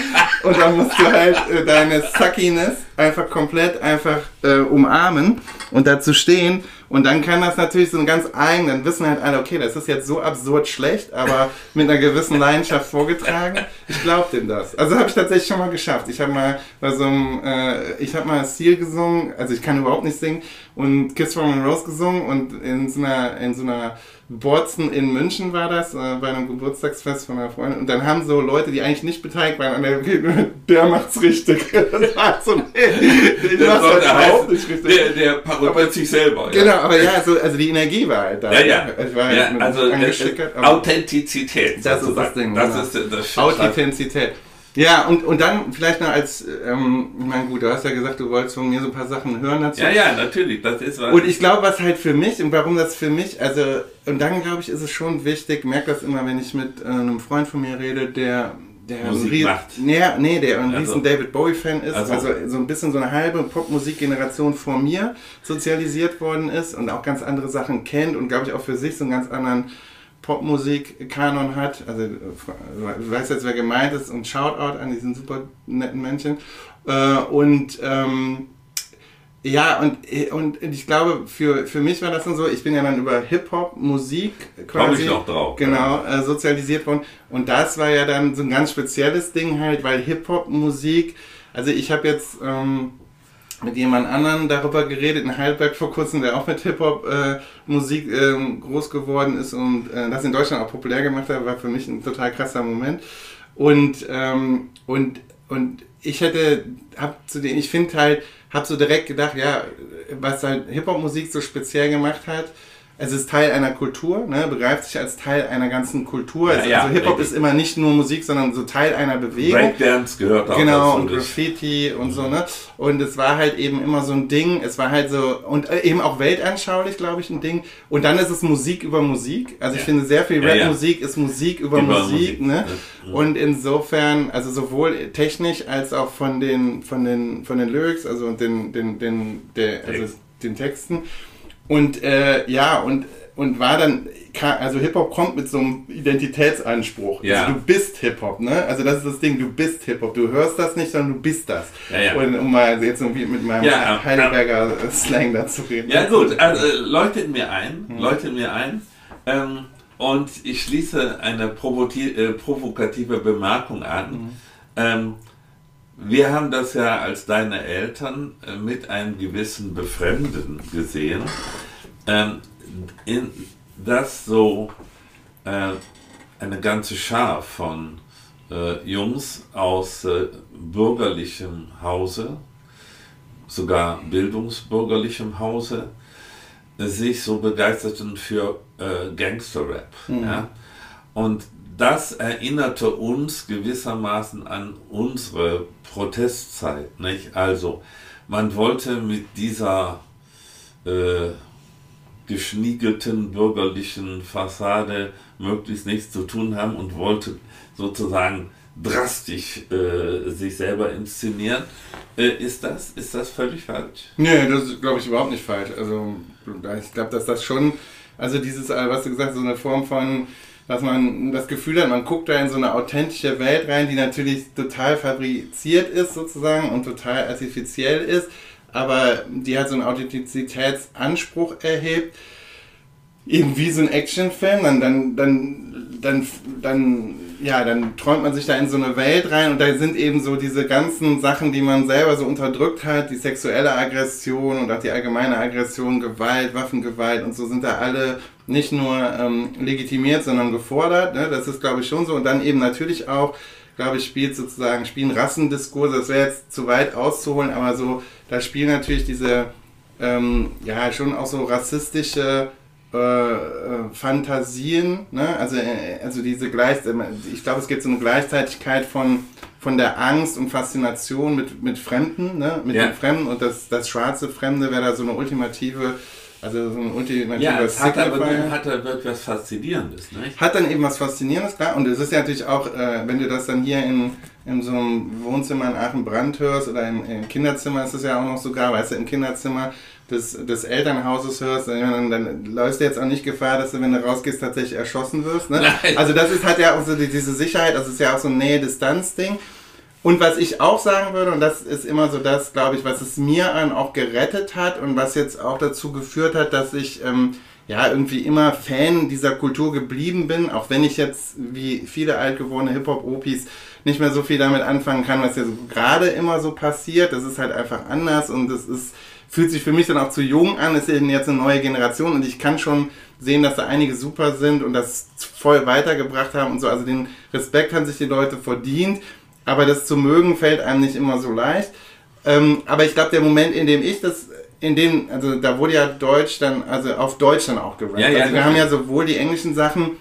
und dann musst du halt äh, deine Suckiness einfach komplett einfach äh, umarmen und dazu stehen. Und dann kann das natürlich so ein ganz eigen, dann wissen halt alle, okay, das ist jetzt so absurd schlecht, aber mit einer gewissen Leidenschaft vorgetragen. Ich glaube dem das. Also habe ich tatsächlich schon mal geschafft. Ich habe mal bei so einem, äh, ich habe mal Seal gesungen, also ich kann überhaupt nicht singen und Kiss from a Rose gesungen und in so einer, in so einer Borzen in München war das, äh, bei einem Geburtstagsfest von einer Freundin. Und dann haben so Leute, die eigentlich nicht beteiligt waren, an der, der macht's richtig. Das war so, nee, ich Der, mach's halt überhaupt nicht richtig. der, der parodiert sich selber. Genau, aber ja, also, also die Energie war halt da. Ja, ja. Ich war ja halt also äh, angestickert. äh, Authentizität. Das ist das Ding, Das genau. ist das Authentizität. Ja, und, und dann vielleicht noch als, ähm, ich meine, gut, du hast ja gesagt, du wolltest von mir so ein paar Sachen hören dazu. Ja, ja, natürlich, das ist was. Und ich glaube, was halt für mich und warum das für mich, also, und dann glaube ich, ist es schon wichtig, merke das immer, wenn ich mit äh, einem Freund von mir rede, der, der Musik ries- macht. Nee, nee, der ein Also. riesen David Bowie-Fan ist, Also. also so ein bisschen so eine halbe Popmusikgeneration vor mir sozialisiert worden ist und auch ganz andere Sachen kennt und glaube ich auch für sich so einen ganz anderen Popmusik-Kanon hat. Also du weißt jetzt, wer gemeint ist und Shoutout an diesen super netten Menschen. Äh, und ähm, ja, und, und ich glaube, für, für mich war das dann so, ich bin ja dann über Hip-Hop, Musik quasi ich noch drauf. genau, äh, sozialisiert worden. Und das war ja dann so ein ganz spezielles Ding halt, weil Hip-Hop-Musik, also ich habe jetzt ähm, mit jemand anderen darüber geredet, in Heidelberg vor kurzem, der auch mit Hip-Hop-Musik ähm, groß geworden ist und äh, das in Deutschland auch populär gemacht hat, war für mich ein total krasser Moment. Und, ähm, und, und ich hätte, hab zu den, ich finde halt, hab so direkt gedacht, ja, was halt Hip-Hop-Musik so speziell gemacht hat, es ist Teil einer Kultur, ne, begreift sich als Teil einer ganzen Kultur. Ja, Es- ja, also Hip-Hop ist immer nicht nur Musik, sondern so Teil einer Bewegung. Breakdance gehört auch Genau, und Graffiti und so, ne? Und es war halt eben immer so ein Ding, es war halt so, und äh, eben auch weltanschaulich, glaube ich, ein Ding. Und dann ist es Musik über Musik. Also ich Ja. finde, sehr viel. Rap-Musik ist Musik über, Über Musik, Musik, ne? Und insofern, also sowohl technisch als auch von den, von den, von den Lyrics, also und den, den, den, der, also den Texten. Und äh, ja, und, und war dann, also Hip-Hop kommt mit so einem Identitätsanspruch. Ja. Also du bist Hip-Hop, ne? Also das ist das Ding, du bist Hip-Hop. Du hörst das nicht, sondern du bist das. Ja, ja. Und um mal jetzt irgendwie mit meinem Ja. Heidelberger Slang dazu reden. Ja gut, also äh, leuchtet mir ein, Mhm. leuchtet mir ein. Ähm, und ich schließe eine äh, provokative Bemerkung an. Mhm. Ähm, wir haben das ja als deine Eltern äh, mit einem gewissen Befremden gesehen, ähm, in, dass so äh, eine ganze Schar von äh, Jungs aus äh, bürgerlichem Hause, sogar bildungsbürgerlichem Hause, äh, sich so begeisterten für äh, Gangster-Rap. Mhm. Ja? Und das erinnerte uns gewissermaßen an unsere Protestzeit. Nicht? Also, man wollte mit dieser äh, geschniegelten bürgerlichen Fassade möglichst nichts zu tun haben und wollte sozusagen drastisch äh, sich selber inszenieren. Äh, ist, das, ist das völlig falsch? Nee, das ist, glaube ich, überhaupt nicht falsch. Also, ich glaube, dass das schon, also dieses, äh, was du gesagt hast, so eine Form von, dass man das Gefühl hat, man guckt da in so eine authentische Welt rein, die natürlich total fabriziert ist sozusagen und total artifiziell ist, aber die halt so einen Authentizitätsanspruch erhebt. Irgendwie so ein Actionfilm, dann, dann, dann, dann, dann, ja, dann träumt man sich da in so eine Welt rein und da sind eben so diese ganzen Sachen, die man selber so unterdrückt hat, die sexuelle Aggression und auch die allgemeine Aggression, Gewalt, Waffengewalt und so sind da alle nicht nur ähm, legitimiert, sondern gefordert. Ne? Das ist, glaube ich, schon so. Und dann eben natürlich auch, glaube ich, spielt sozusagen, spielen Rassendiskurse, das wäre jetzt zu weit auszuholen, aber so, da spielen natürlich diese, ähm, ja, schon auch so rassistische äh, äh, Fantasien, ne? also, äh, also diese Gleich, ich glaube, es gibt so eine Gleichzeitigkeit von, von der Angst und Faszination mit, mit Fremden, ne? mit Ja. den Fremden und das, das schwarze Fremde wäre da so eine ultimative, also so ein ultimativer Ja, es hat aber nun hat er wirklich was Faszinierendes, nicht? Hat dann eben was Faszinierendes, klar. Und es ist ja natürlich auch, äh, wenn du das dann hier in, in so einem Wohnzimmer in Aachen-Brand hörst oder im, im Kinderzimmer ist es ja auch noch sogar, weißt du, im Kinderzimmer des, des Elternhauses hörst, dann, dann läufst du jetzt auch nicht Gefahr, dass du, wenn du rausgehst, tatsächlich erschossen wirst. Ne? Also das ist hat ja auch so die, diese Sicherheit, das ist ja auch so ein Nähe-Distanz-Ding. Und was ich auch sagen würde, und das ist immer so das, glaube ich, was es mir dann auch gerettet hat und was jetzt auch dazu geführt hat, dass ich ähm, ja irgendwie immer Fan dieser Kultur geblieben bin, auch wenn ich jetzt wie viele altgewordene Hip-Hop-Opis nicht mehr so viel damit anfangen kann, was ja so gerade immer so passiert. Das ist halt einfach anders und es ist, fühlt sich für mich dann auch zu jung an. Es ist jetzt eine neue Generation und ich kann schon sehen, dass da einige super sind und das voll weitergebracht haben und so. Also den Respekt haben sich die Leute verdient. Aber das zu mögen fällt einem nicht immer so leicht. Ähm, aber ich glaube, der Moment, in dem ich das, in dem, also da wurde ja Deutsch dann, also auf Deutsch dann auch gerappt. Ja, ja, also wir haben ja sowohl die englischen Sachen,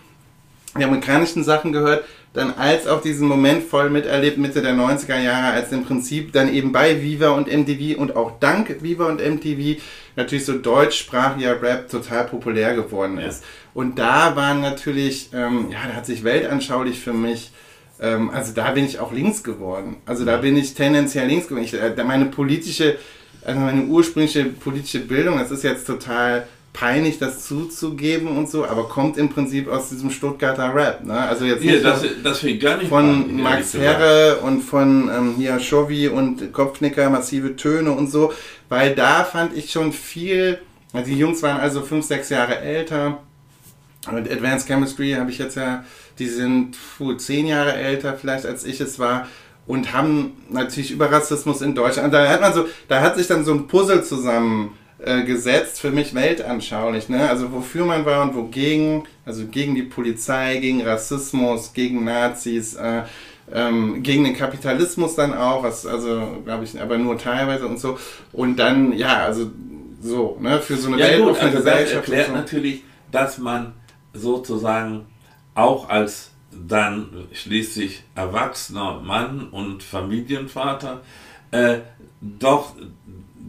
die amerikanischen Sachen gehört, dann als auch diesen Moment voll miterlebt, Mitte der 90er Jahre, als im Prinzip dann eben bei Viva und MTV und auch dank Viva und MTV natürlich so deutschsprachiger Rap total populär geworden ist. Ja. Und da waren natürlich, ähm, ja, da hat sich weltanschaulich für mich, ähm, also da bin ich auch links geworden. Also da bin ich tendenziell links geworden. Ich, äh, meine politische, also meine ursprüngliche politische Bildung, das ist jetzt total peinlich, das zuzugeben und so, aber kommt im Prinzip aus diesem Stuttgarter Rap. Ne? Also jetzt ja, das, das gar nicht von Max Herre und von ähm, hier Shovi und Kopfnicker, massive Töne und so, weil da fand ich schon viel, also die Jungs waren also fünf, sechs Jahre älter. Und Advanced Chemistry habe ich jetzt ja, die sind puh, zehn Jahre älter vielleicht als ich es war und haben natürlich über Rassismus in Deutschland. Da hat man so, da hat sich dann so ein Puzzle zusammen äh, gesetzt, für mich weltanschaulich. Ne? Also wofür man war und wogegen, also gegen die Polizei, gegen Rassismus, gegen Nazis, äh, ähm, gegen den Kapitalismus dann auch, was also glaube ich, aber nur teilweise und so. Und dann, ja, also so, ne, für so eine ja, weltoffene also Gesellschaft. Das erklärt so. natürlich, dass man sozusagen auch als dann schließlich erwachsener Mann und Familienvater äh, doch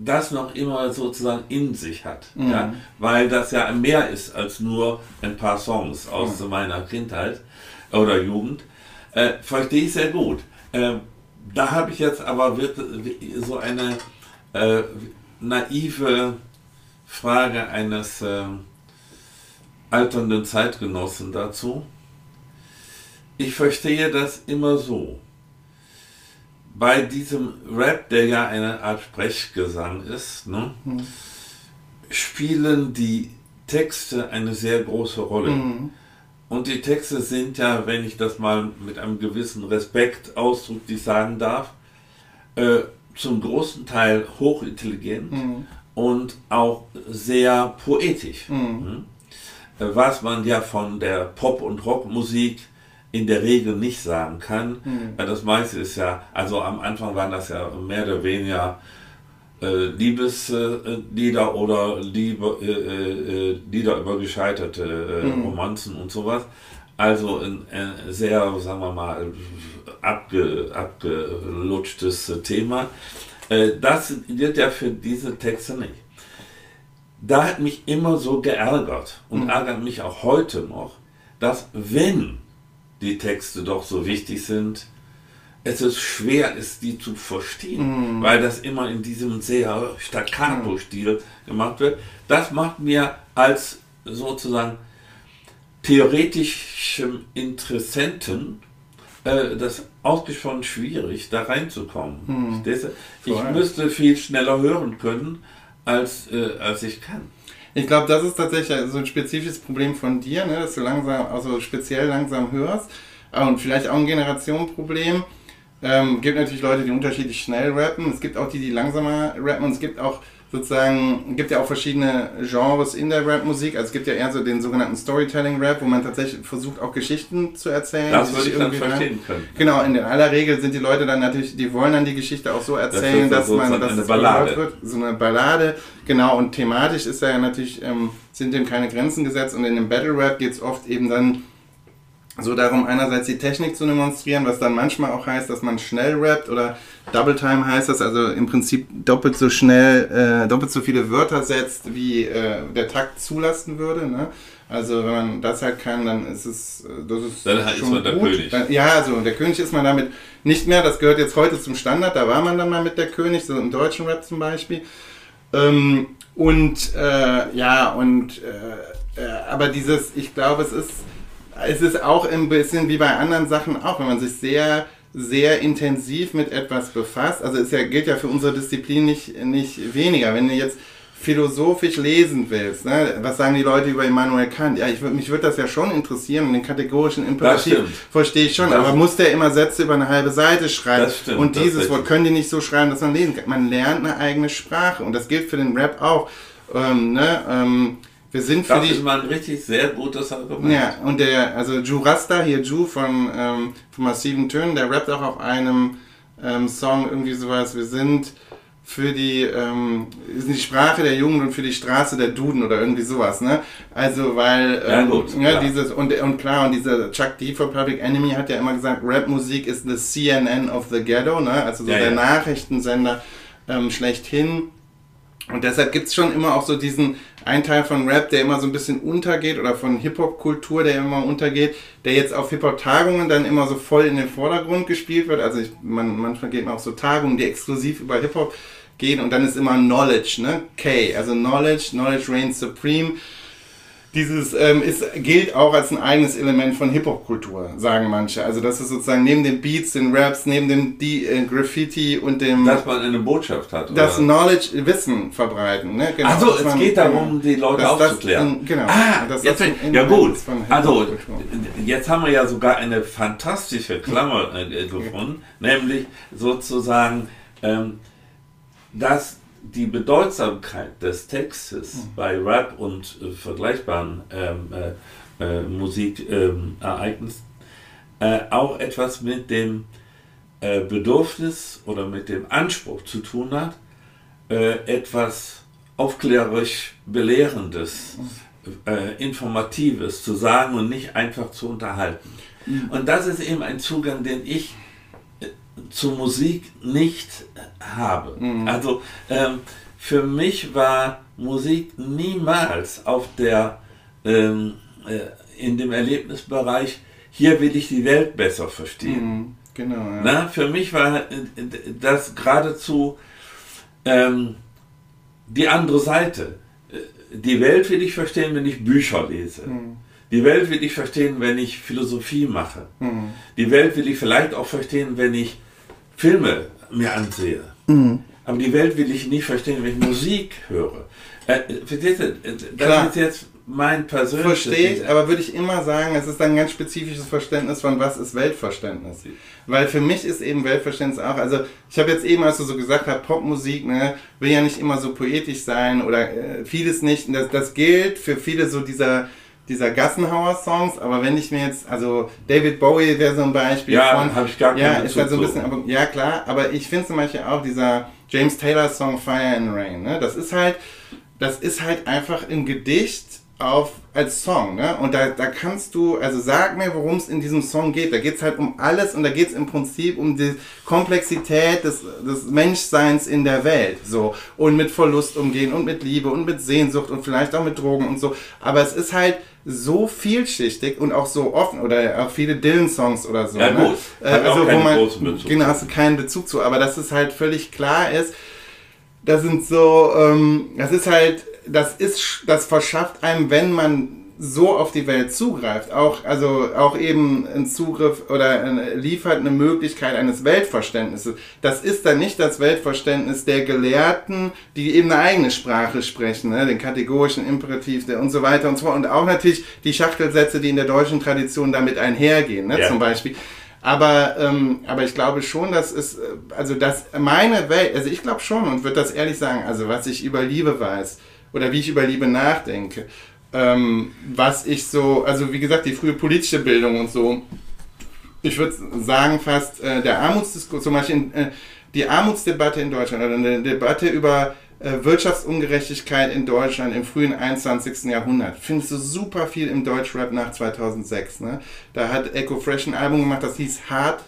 das noch immer sozusagen in sich hat. Mhm. Ja? Weil das ja mehr ist als nur ein paar Songs aus mhm. meiner Kindheit oder Jugend. Äh, verstehe ich sehr gut. Äh, da habe ich jetzt aber so eine äh, naive Frage eines äh, alternden Zeitgenossen dazu. Ich verstehe das immer so bei diesem Rap, der ja eine Art Sprechgesang ist, ne, mhm. spielen die Texte eine sehr große Rolle. Mhm. Und die Texte sind ja, wenn ich das mal mit einem gewissen Respekt ausdrücklich sagen darf, äh, zum großen Teil hochintelligent mhm. und auch sehr poetisch. Mhm. Äh, was man ja von der Pop- und Rockmusik in der Regel nicht sagen kann. Mhm. Das meiste ist ja, also am Anfang waren das ja mehr oder weniger äh, Liebeslieder äh, oder Liebe, äh, äh, Lieder über gescheiterte mhm. Romanzen und sowas. Also ein, ein, sehr, sagen wir mal, abge, abgelutschtes Thema. Das gilt ja für diese Texte nicht. Da hat mich immer so geärgert und mhm. ärgert mich auch heute noch, dass wenn die Texte doch so wichtig sind, es ist schwer ist, die zu verstehen, mm. weil das immer in diesem sehr Staccato-Stil gemacht wird. Das macht mir als sozusagen theoretischem Interessenten äh, das ausgesprochen schwierig, da reinzukommen. Mm. Ich, ich müsste viel schneller hören können, als, äh, als ich kann. Ich glaube, das ist tatsächlich so ein spezifisches Problem von dir, ne, dass du langsam, also speziell langsam hörst. Und vielleicht auch ein Generationenproblem. Ähm, gibt natürlich Leute, die unterschiedlich schnell rappen. Es gibt auch die, die langsamer rappen. Und es gibt auch sozusagen, gibt ja auch verschiedene Genres in der Rap-Musik. Also es gibt ja eher so den sogenannten Storytelling-Rap, wo man tatsächlich versucht, auch Geschichten zu erzählen. Das würde ich dann verstehen können. Genau, in aller Regel sind die Leute dann natürlich, die wollen dann die Geschichte auch so erzählen, das dass man, dass eine Ballade. wird. So eine Ballade, genau. Und thematisch ist da ja natürlich, ähm, sind dem keine Grenzen gesetzt. Und in dem Battle-Rap geht es oft eben dann so darum, einerseits die Technik zu demonstrieren, was dann manchmal auch heißt, dass man schnell rappt oder Double Time heißt das, also im Prinzip doppelt so schnell, äh, doppelt so viele Wörter setzt, wie äh, der Takt zulassen würde. Ne? Also wenn man das halt kann, dann ist es, äh, das ist dann schon ist man der König. Dann, ja, also der König ist man damit nicht mehr. Das gehört jetzt heute zum Standard. Da war man dann mal mit der König, so im deutschen Rap zum Beispiel. Ähm, und äh, ja und äh, äh aber dieses, ich glaube, es ist es ist auch ein bisschen wie bei anderen Sachen auch, wenn man sich sehr sehr intensiv mit etwas befasst. Also es ja, gilt ja für unsere Disziplin nicht, nicht weniger. Wenn du jetzt philosophisch lesen willst, ne? was sagen die Leute über Immanuel Kant? Ja, ich, mich würde das ja schon interessieren und den kategorischen Imperativ verstehe ich schon, das aber muss der immer Sätze über eine halbe Seite schreiben? Stimmt, und dieses Wort können die nicht so schreiben, dass man lesen kann. Man lernt eine eigene Sprache und das gilt für den Rap auch. Ähm, ne? ähm, wir sind für das die. ist mal ein richtig sehr gutes Argument. Ja, und der, also Ju Rasta, hier Ju von, ähm, von Massiven Tönen, der rappt auch auf einem ähm, Song irgendwie sowas, wir sind für die, ähm, ist die Sprache der Jugend und für die Straße der Duden oder irgendwie sowas, ne? Also, weil, Ja, ähm, gut, ja, klar. dieses, und, und klar, und dieser Chuck D von Public Enemy hat ja immer gesagt, Rap-Musik ist the CNN of the Ghetto, ne? Also so Ja, der ja. Nachrichtensender ähm, schlechthin. Und deshalb gibt's schon immer auch so diesen einen Teil von Rap, der immer so ein bisschen untergeht oder von Hip-Hop-Kultur, der immer untergeht, der jetzt auf Hip-Hop-Tagungen dann immer so voll in den Vordergrund gespielt wird. Also ich, man, manchmal geht man auf so Tagungen, die exklusiv über Hip-Hop gehen und dann ist immer Knowledge, ne? K, also Knowledge, Knowledge reigns supreme. Dieses ähm, ist, gilt auch als ein eigenes Element von Hip-Hop-Kultur, sagen manche. Also das ist sozusagen neben den Beats, den Raps, neben dem die, äh, Graffiti und dem Dass man eine Botschaft hat. das oder? Knowledge, Wissen verbreiten. Ne? Genau, Also es man- geht darum, die Leute dass das aufzuklären. in- genau. Ah, jetzt, das ein ja gut. Also jetzt haben wir ja sogar eine fantastische Klammer äh, gefunden, nämlich sozusagen, ähm, dass die Bedeutsamkeit des Textes Mhm. bei Rap und äh, vergleichbaren ähm, äh, äh, Musikereignissen äh, auch etwas mit dem äh, Bedürfnis oder mit dem Anspruch zu tun hat, etwas aufklärerisch Belehrendes, äh, Informatives zu sagen und nicht einfach zu unterhalten. Und das ist eben ein Zugang, den ich zur Musik nicht habe. Also ähm, für mich war Musik niemals auf der ähm, äh, in dem Erlebnisbereich, hier will ich die Welt besser verstehen. Mhm, Genau, ja. Na, für mich war äh, das geradezu ähm, die andere Seite. Äh, Die Welt will ich verstehen, wenn ich Bücher lese. Mhm. Die Welt will ich verstehen, wenn ich Philosophie mache. Mhm. Die Welt will ich vielleicht auch verstehen, wenn ich Filme mir ansehe. Mhm. Aber die Welt will ich nicht verstehen, wenn ich Musik höre. Äh, verstehst du, äh, das Klar. ist jetzt mein persönliches... Verstehe ich, aber würde ich immer sagen, es ist ein ganz spezifisches Verständnis von was ist Weltverständnis. Weil für mich ist eben Weltverständnis auch, also ich habe jetzt eben, als du so gesagt hast, Popmusik, ne, will ja nicht immer so poetisch sein oder äh, vieles nicht. Das, das gilt für viele so dieser dieser Gassenhauer-Songs, aber wenn ich mir jetzt, also David Bowie wäre so ein Beispiel Ja, von, habe ich gar ja, ist halt so ein bisschen, aber, ja klar, aber ich finde zum Beispiel auch dieser James Taylor Song Fire and Rain, ne, das ist halt, das ist halt einfach im Gedicht auf als Song, ne? Und da, da kannst du, also sag mir, worum es in diesem Song geht. Da geht es halt um alles und da geht es im Prinzip um die Komplexität des, des Menschseins in der Welt. So. Und mit Verlust umgehen und mit Liebe und mit Sehnsucht und vielleicht auch mit Drogen und so. Aber es ist halt so vielschichtig und auch so offen oder auch viele Dylan-Songs oder so. Ja, ne? gut. Ich auch also, wo man, genau, hast du keinen Bezug zu, aber dass es halt völlig klar ist, da sind so, ähm, das ist halt, das ist, das verschafft einem, wenn man so auf die Welt zugreift, auch, also auch eben ein Zugriff oder äh, liefert eine Möglichkeit eines Weltverständnisses. Das ist dann nicht das Weltverständnis der Gelehrten, die eben eine eigene Sprache sprechen, ne? den kategorischen Imperativ der und so weiter und so fort. Und auch natürlich die Schachtelsätze, die in der deutschen Tradition damit einhergehen, ne? Ja. zum Beispiel. Aber, ähm, aber ich glaube schon, dass es, also dass meine Welt, also ich glaube schon und würde das ehrlich sagen, also was ich über Liebe weiß oder wie ich über Liebe nachdenke, ähm, was ich so, also wie gesagt, die frühe politische Bildung und so, ich würde sagen fast äh, der Armutsdiskus, zum Beispiel in, äh, die Armutsdebatte in Deutschland oder eine Debatte über äh, Wirtschaftsungerechtigkeit in Deutschland im frühen 21. Jahrhundert. Findest du super viel im Deutschrap nach 2006. Ne? Da hat Echo Fresh ein Album gemacht, das hieß Hartz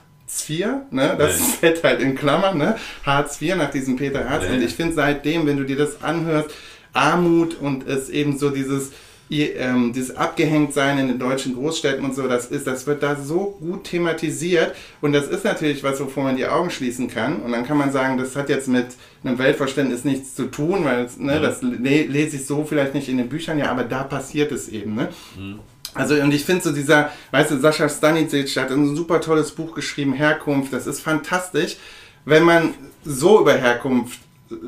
IV, ne? das Nee. steht halt in Klammern, ne? Hartz IV nach diesem Peter Hartz. Nee. Und ich finde seitdem, wenn du dir das anhörst, Armut und es eben so dieses ähm, dieses Abgehängtsein in den deutschen Großstädten und so, das ist, das wird da so gut thematisiert und das ist natürlich was, wovor man die Augen schließen kann und dann kann man sagen, das hat jetzt mit einem Weltverständnis nichts zu tun, weil ne, Ja. das le lese ich so vielleicht nicht in den Büchern, ja, aber da passiert es eben, ne? Also und ich finde so dieser, weißt du, Sascha Stanisic hat ein super tolles Buch geschrieben, Herkunft, das ist fantastisch, wenn man so über Herkunft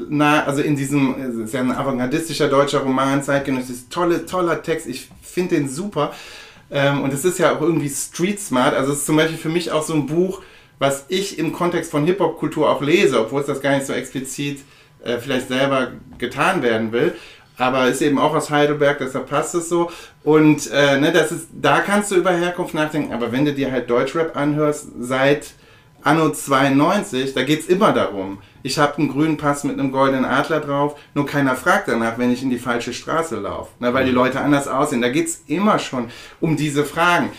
na, also in diesem, es ist ja ein avantgardistischer deutscher Roman, zeitgenössisch, tolle, toller Text, ich finde den super. Ähm, und es ist ja auch irgendwie street smart, also es ist zum Beispiel für mich auch so ein Buch, was ich im Kontext von Hip-Hop-Kultur auch lese, obwohl es das gar nicht so explizit äh, vielleicht selber getan werden will. Aber ist eben auch aus Heidelberg, deshalb passt es so. Und äh, ne, das ist, da kannst du über Herkunft nachdenken, aber wenn du dir halt Deutschrap anhörst, seit Anno 92, da geht es immer darum, ich habe einen grünen Pass mit einem goldenen Adler drauf, nur keiner fragt danach, wenn ich in die falsche Straße laufe, ne, weil die Mhm. Leute anders aussehen. Da geht es immer schon um diese Fragen.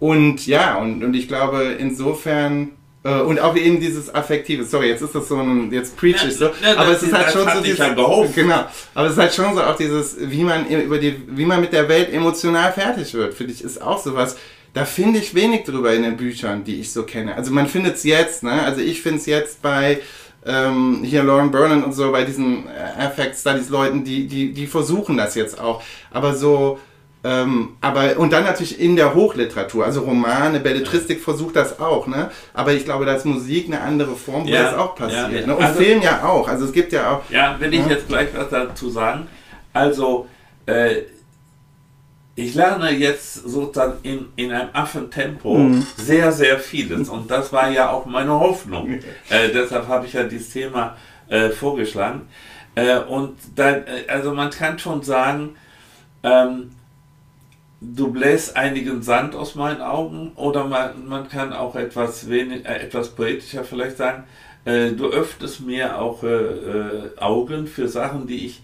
Und ja, und, und ich glaube, insofern, äh, und auch eben dieses Affektive, sorry, jetzt ist das so ein, jetzt preach ich so, Ja, ja, aber es ist halt schon so dieses, gehofft. genau, aber es ist halt schon so auch dieses, wie man über die, wie man mit der Welt emotional fertig wird, finde ich, ist auch sowas, da finde ich wenig drüber in den Büchern, die ich so kenne. Also man findet es jetzt, ne, also ich finde es jetzt bei, ähm, hier Lauren Burnham und so, bei diesen äh, Affect Studies Leuten, die, die, die versuchen das jetzt auch, aber so, ähm, aber und dann natürlich in der Hochliteratur, also Romane, Belletristik versucht das auch, ne? Aber ich glaube, da ist Musik eine andere Form, wo Ja, das auch passiert. ja. Ne? Und Also- Film ja auch. Also es gibt ja auch. Ja, will ich Ja. jetzt gleich was dazu sagen. Also, äh, ich lerne jetzt sozusagen in, in einem Affentempo Mhm. sehr, sehr vieles. Und das war ja auch meine Hoffnung. Äh, deshalb habe ich ja dieses Thema äh, vorgeschlagen. Äh, und dann, äh, also man kann schon sagen, ähm, du bläst einigen Sand aus meinen Augen oder man, man kann auch etwas, wenig, äh, etwas poetischer vielleicht sagen, äh, du öffnest mir auch Augen für Sachen, die ich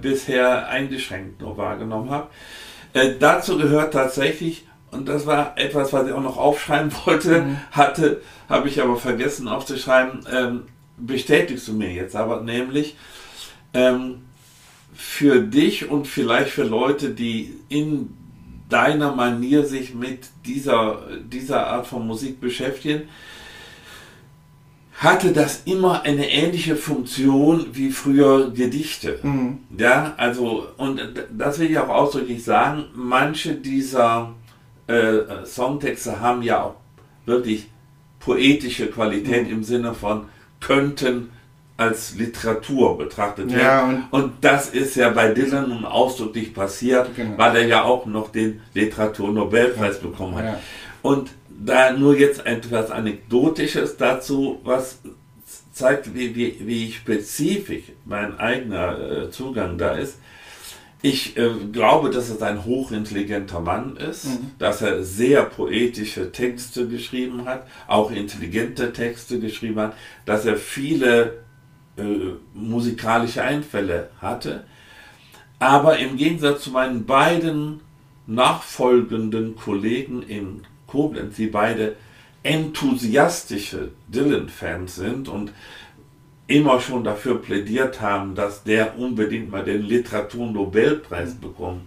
bisher eingeschränkt nur wahrgenommen habe. Äh, dazu gehört tatsächlich, und das war etwas, was ich auch noch aufschreiben wollte, hatte, habe ich aber vergessen aufzuschreiben, ähm, bestätigst du mir jetzt aber, nämlich ähm, für dich und vielleicht für Leute, die in deiner Manier sich mit dieser, dieser Art von Musik beschäftigen, hatte das immer eine ähnliche Funktion wie früher Gedichte. Mhm. Ja, also, und das will ich auch ausdrücklich sagen, manche dieser äh, Songtexte haben ja auch wirklich poetische Qualität Mhm. im Sinne von könnten als Literatur betrachtet werden. Ja, und- und das ist ja bei Dylan nun ausdrücklich passiert, Genau. weil er ja auch noch den Literaturnobelpreis bekommen hat. Ja. Und da nur jetzt etwas Anekdotisches dazu, was zeigt, wie, wie, wie spezifisch mein eigener äh, Zugang da ist. Ich äh, glaube, dass es ein hochintelligenter Mann ist, dass er sehr poetische Texte geschrieben hat, auch intelligente Texte geschrieben hat, dass er viele äh, musikalische Einfälle hatte. Aber im Gegensatz zu meinen beiden nachfolgenden Kollegen in Koblenz, die beide enthusiastische Dylan-Fans sind und immer schon dafür plädiert haben, dass der unbedingt mal den Literaturnobelpreis bekommen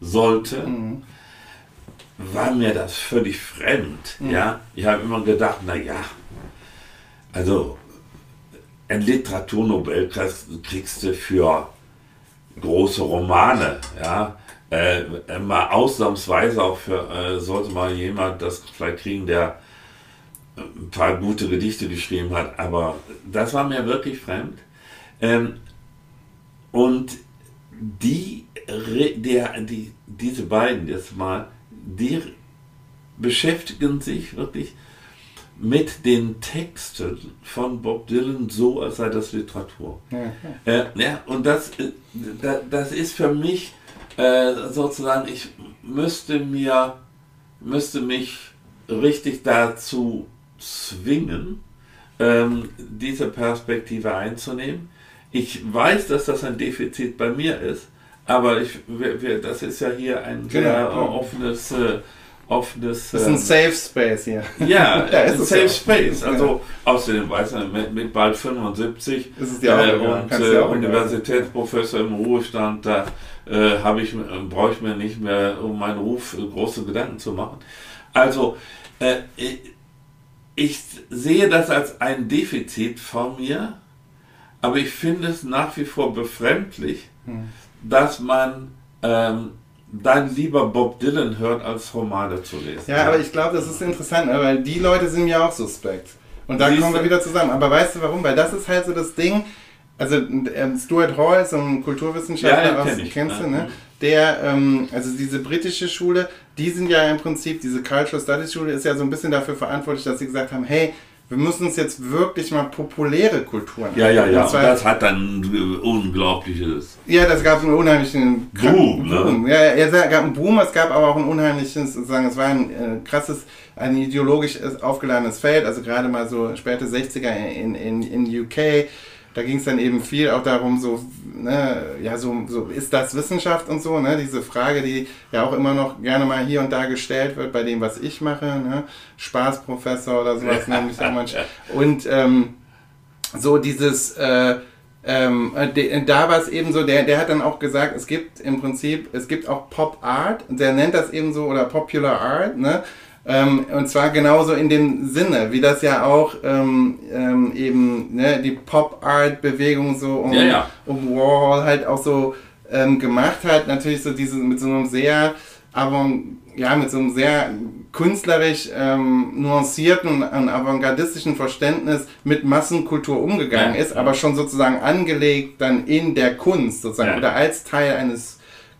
sollte, war mir das völlig fremd. Ja, ich habe immer gedacht, na ja, also ein Literaturnobelpreis kriegst du für große Romane, ja. Äh, mal ausnahmsweise auch für, äh, sollte mal jemand das vielleicht kriegen, der ein paar gute Gedichte geschrieben hat, aber das war mir wirklich fremd. Ähm, und die, der, die, diese beiden jetzt mal, die beschäftigen sich wirklich mit den Texten von Bob Dylan so, als sei das Literatur. Ja, Äh, ja, und das, äh, da, das ist für mich äh, sozusagen, ich müsste mir, müsste mich richtig dazu zwingen, ähm, diese Perspektive einzunehmen. Ich weiß, dass das ein Defizit bei mir ist, aber ich, wir, wir, das ist ja hier ein sehr Genau. äh, offenes, äh, offenes. Das ist ein ähm, Safe Space hier. ja, Ja, ist ein Safe ja. Space. Also außerdem weiß er, mit, mit bald 75 Ist es dir auch äh, und äh, Universitätsprofessor im Ruhestand, da äh, habe ich, äh, brauche ich mir nicht mehr um meinen Ruf äh, große Gedanken zu machen. Also äh, ich, sehe das als ein Defizit von mir, aber ich finde es nach wie vor befremdlich, Hm. dass man ähm, dann lieber Bob Dylan hört, als Romane zu lesen. Ja, aber ich glaube, das ist interessant, ne, weil die Leute sind mir auch suspekt. Und da kommen wir wieder zusammen. Aber weißt du warum? Weil das ist halt so das Ding. Also ähm, Stuart Hall, so ein Kulturwissenschaftler, Ja, den aus, kenn ich, kennst du, ne? Der, ähm, also diese britische Schule, die sind ja im Prinzip, diese Cultural Studies Schule ist ja so ein bisschen dafür verantwortlich, dass sie gesagt haben, hey, wir müssen uns jetzt wirklich mal populäre Kulturen Ja, ja, ja. Und zwar- das hat dann äh, unglaubliches. ja, das gab einen unheimlichen Boom, ne? Boom. Ja, ja, es gab einen Boom, es gab aber auch ein unheimliches, sozusagen, es war ein äh, krasses, ein ideologisch aufgeladenes Feld, also gerade mal so späte 60er in, in, in UK, da ging es dann eben viel auch darum, so, ne, ja, so, so, ist das Wissenschaft und so, ne, diese Frage, die ja auch immer noch gerne mal hier und da gestellt wird bei dem, was ich mache, ne, Spaßprofessor oder sowas, nämlich auch manchmal. Und, ähm, so dieses, äh, ähm, äh, de, da war es eben so, der, der hat dann auch gesagt, es gibt im Prinzip, es gibt auch Pop Art, der nennt das eben so, oder Popular Art, ne? Ähm, und zwar genauso in dem Sinne, wie das ja auch ähm, ähm, eben ne, die Pop Art Bewegung so um, Ja, ja. um Warhol halt auch so ähm, gemacht hat, natürlich so diese mit so einem sehr, aber ja, mit so einem sehr künstlerisch ähm, nuancierten und avantgardistischen Verständnis mit Massenkultur umgegangen Ja. ist, aber schon sozusagen angelegt dann in der Kunst sozusagen oder als Teil eines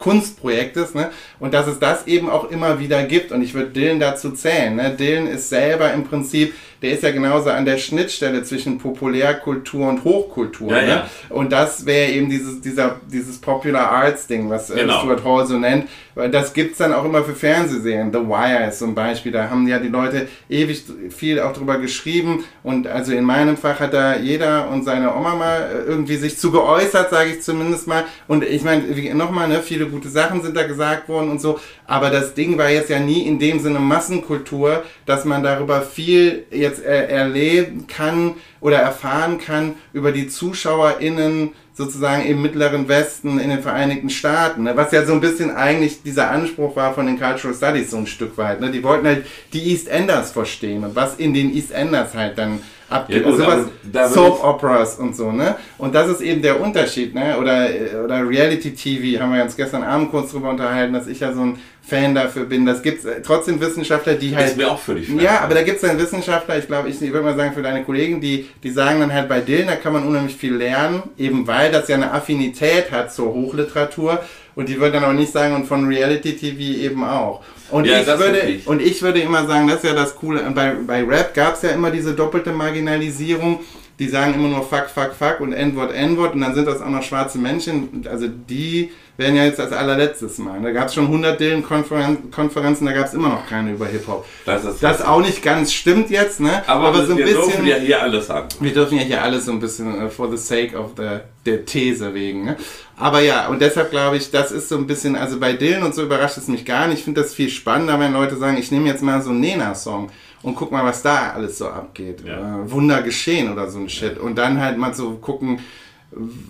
Kunstprojektes, ne? Und dass es das eben auch immer wieder gibt. Und ich würde Dylan dazu zählen. Ne? Dylan ist selber im Prinzip, der ist ja genauso an der Schnittstelle zwischen Populärkultur und Hochkultur. Ja, ne? ja. Und das wäre eben dieses, dieser, dieses Popular Arts Ding, was äh, Genau. Stuart Hall so nennt. Das gibt's dann auch immer für Fernsehserien. The Wire ist zum Beispiel, da haben ja die Leute ewig viel auch drüber geschrieben. Und also in meinem Fach hat da jeder und seine Oma mal äh, irgendwie sich zu geäußert, sage ich zumindest mal. Und ich meine, nochmal, ne, viele gute Sachen sind da gesagt worden und so. Aber das Ding war jetzt ja nie in dem Sinne Massenkultur, dass man darüber viel jetzt äh, erleben kann oder erfahren kann über die ZuschauerInnen sozusagen im Mittleren Westen, in den Vereinigten Staaten, ne? was ja so ein bisschen eigentlich dieser Anspruch war von den Cultural Studies so ein Stück weit. Ne? Die wollten halt die East Enders verstehen und was in den East Enders halt dann abgeht. Ja, also was Soap Operas und so, ne? Und das ist eben der Unterschied, ne? Oder, oder Reality TV, haben wir uns gestern Abend kurz drüber unterhalten, dass ich ja so ein Fan dafür bin. Das gibt's äh, trotzdem Wissenschaftler, die halt. ist mir auch völlig fremd. Ja, aber da gibt es dann Wissenschaftler, ich glaube, ich, ich würde mal sagen, für deine Kollegen, die, die sagen dann halt bei Dylan, da kann man unheimlich viel lernen, eben weil das ja eine Affinität hat zur Hochliteratur. Und die würden dann auch nicht sagen, und von Reality TV eben auch. Und, Ja, ich das würde, wirklich. und ich würde immer sagen, das ist ja das Coole. Bei, bei Rap gab es ja immer diese doppelte Marginalisierung. Die sagen immer nur Fuck, Fuck, Fuck und N-Wort, N-Wort. Und dann sind das auch noch schwarze Menschen. Also die werden ja jetzt als allerletztes Mal. Da gab es schon 100 Dylan-Konferenzen, da gab es immer noch keine über Hip-Hop. Das ist Das auch nicht ganz stimmt jetzt, ne? aber, so ein wir dürfen bisschen. ja hier alles sagen. Wir dürfen ja hier alles so ein bisschen äh, for the sake of the, der These wegen. Ne? Aber ja, und deshalb glaube ich, das ist so ein bisschen, also bei Dylan und so überrascht es mich gar nicht. Ich finde das viel spannender, wenn Leute sagen, ich nehme jetzt mal so einen Nena-Song und guck mal, was da alles so abgeht. Ja. Äh, Wunder geschehen oder so ein Shit. Und dann halt mal so gucken,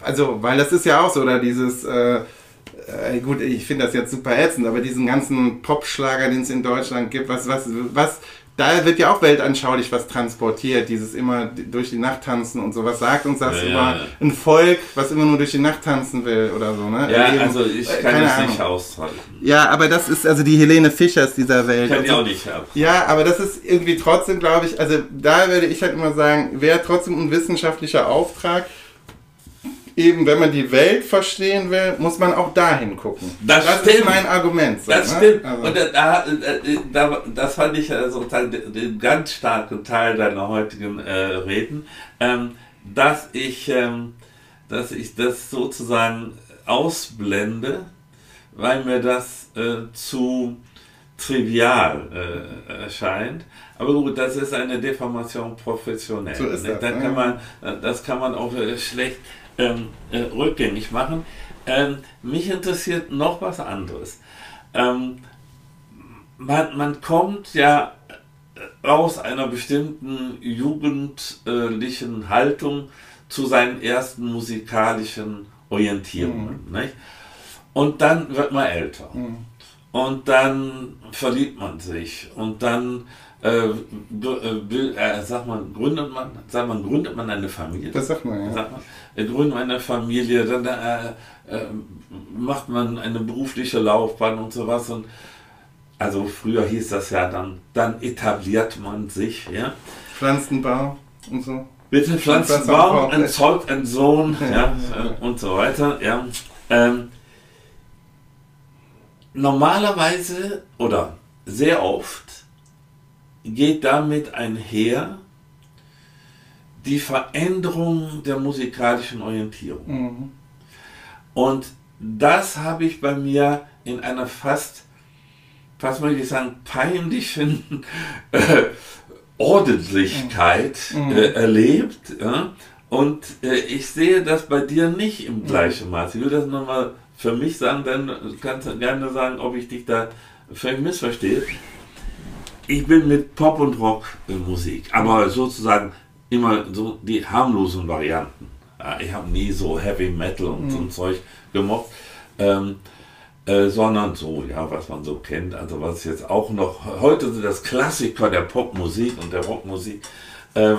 also, weil das ist ja auch so, oder dieses, äh, äh, gut, ich finde das jetzt super ätzend, aber diesen ganzen Popschlager, den es in Deutschland gibt, was, was, was, da wird ja auch weltanschaulich was transportiert, dieses immer durch die Nacht tanzen und so. Was sagt uns das Ja, über ja. ein Volk, was immer nur durch die Nacht tanzen will oder so, ne? Ja, Eben, also ich äh, kann es Ahnung. nicht aushalten. Ja, aber das ist also die Helene Fischers dieser Welt. Ich kann so. auch nicht haben. Ja, aber das ist irgendwie trotzdem, glaube ich, also da würde ich halt immer sagen, wäre trotzdem ein wissenschaftlicher Auftrag. Eben, wenn man die Welt verstehen will, muss man auch dahin gucken. Das ist stimmt. mein Argument. So, Das ne? stimmt. Also, Und da, da, das fand ich sozusagen den, den ganz starken Teil deiner heutigen äh, Reden, ähm, dass ich, ähm, dass ich das sozusagen ausblende, weil mir das äh, zu trivial äh, erscheint. Aber gut, das ist eine Deformation professionell. So ist ne? das, ne? kann man, äh, das kann man auch äh, schlecht ähm, äh, rückgängig machen. Ähm, mich interessiert noch was anderes. Ähm, man, man kommt ja aus einer bestimmten jugendlichen Haltung zu seinen ersten musikalischen Orientierungen. Nicht? Und dann wird man älter. Mhm. Und dann verliebt man sich. Und dann äh, äh, äh, sag mal, gründet man, sag mal, gründet man eine Familie. das sagt man, ja. Sag mal, äh, gründet man eine Familie, dann äh, äh, macht man eine berufliche Laufbahn und sowas. Und also früher hieß das ja dann, dann etabliert man sich, ja. Pflanzenbau und so. Bitte Pflanzen Pflanzenbau. bauen, entzeugt einen Sohn, ja, Ja. äh, und so weiter, ja. Ähm, normalerweise oder sehr oft geht damit einher die Veränderung der musikalischen Orientierung. Mhm. Und das habe ich bei mir in einer fast, fast möchte ich sagen, peinlichen äh, Ordentlichkeit mhm. äh, erlebt. Ja? Und äh, ich sehe das bei dir nicht im gleichen Maß. Ich will das nochmal für mich sagen, dann kannst du gerne sagen, ob ich dich da völlig missverstehe. Ich bin mit Pop und Rock Musik, aber sozusagen immer so die harmlosen Varianten. Ich habe nie so Heavy Metal und mhm. so ein Zeug gemocht. Ähm, äh, sondern so, ja, was man so kennt, also was jetzt auch noch, heute sind das Klassiker der Popmusik und der Rockmusik. Ähm,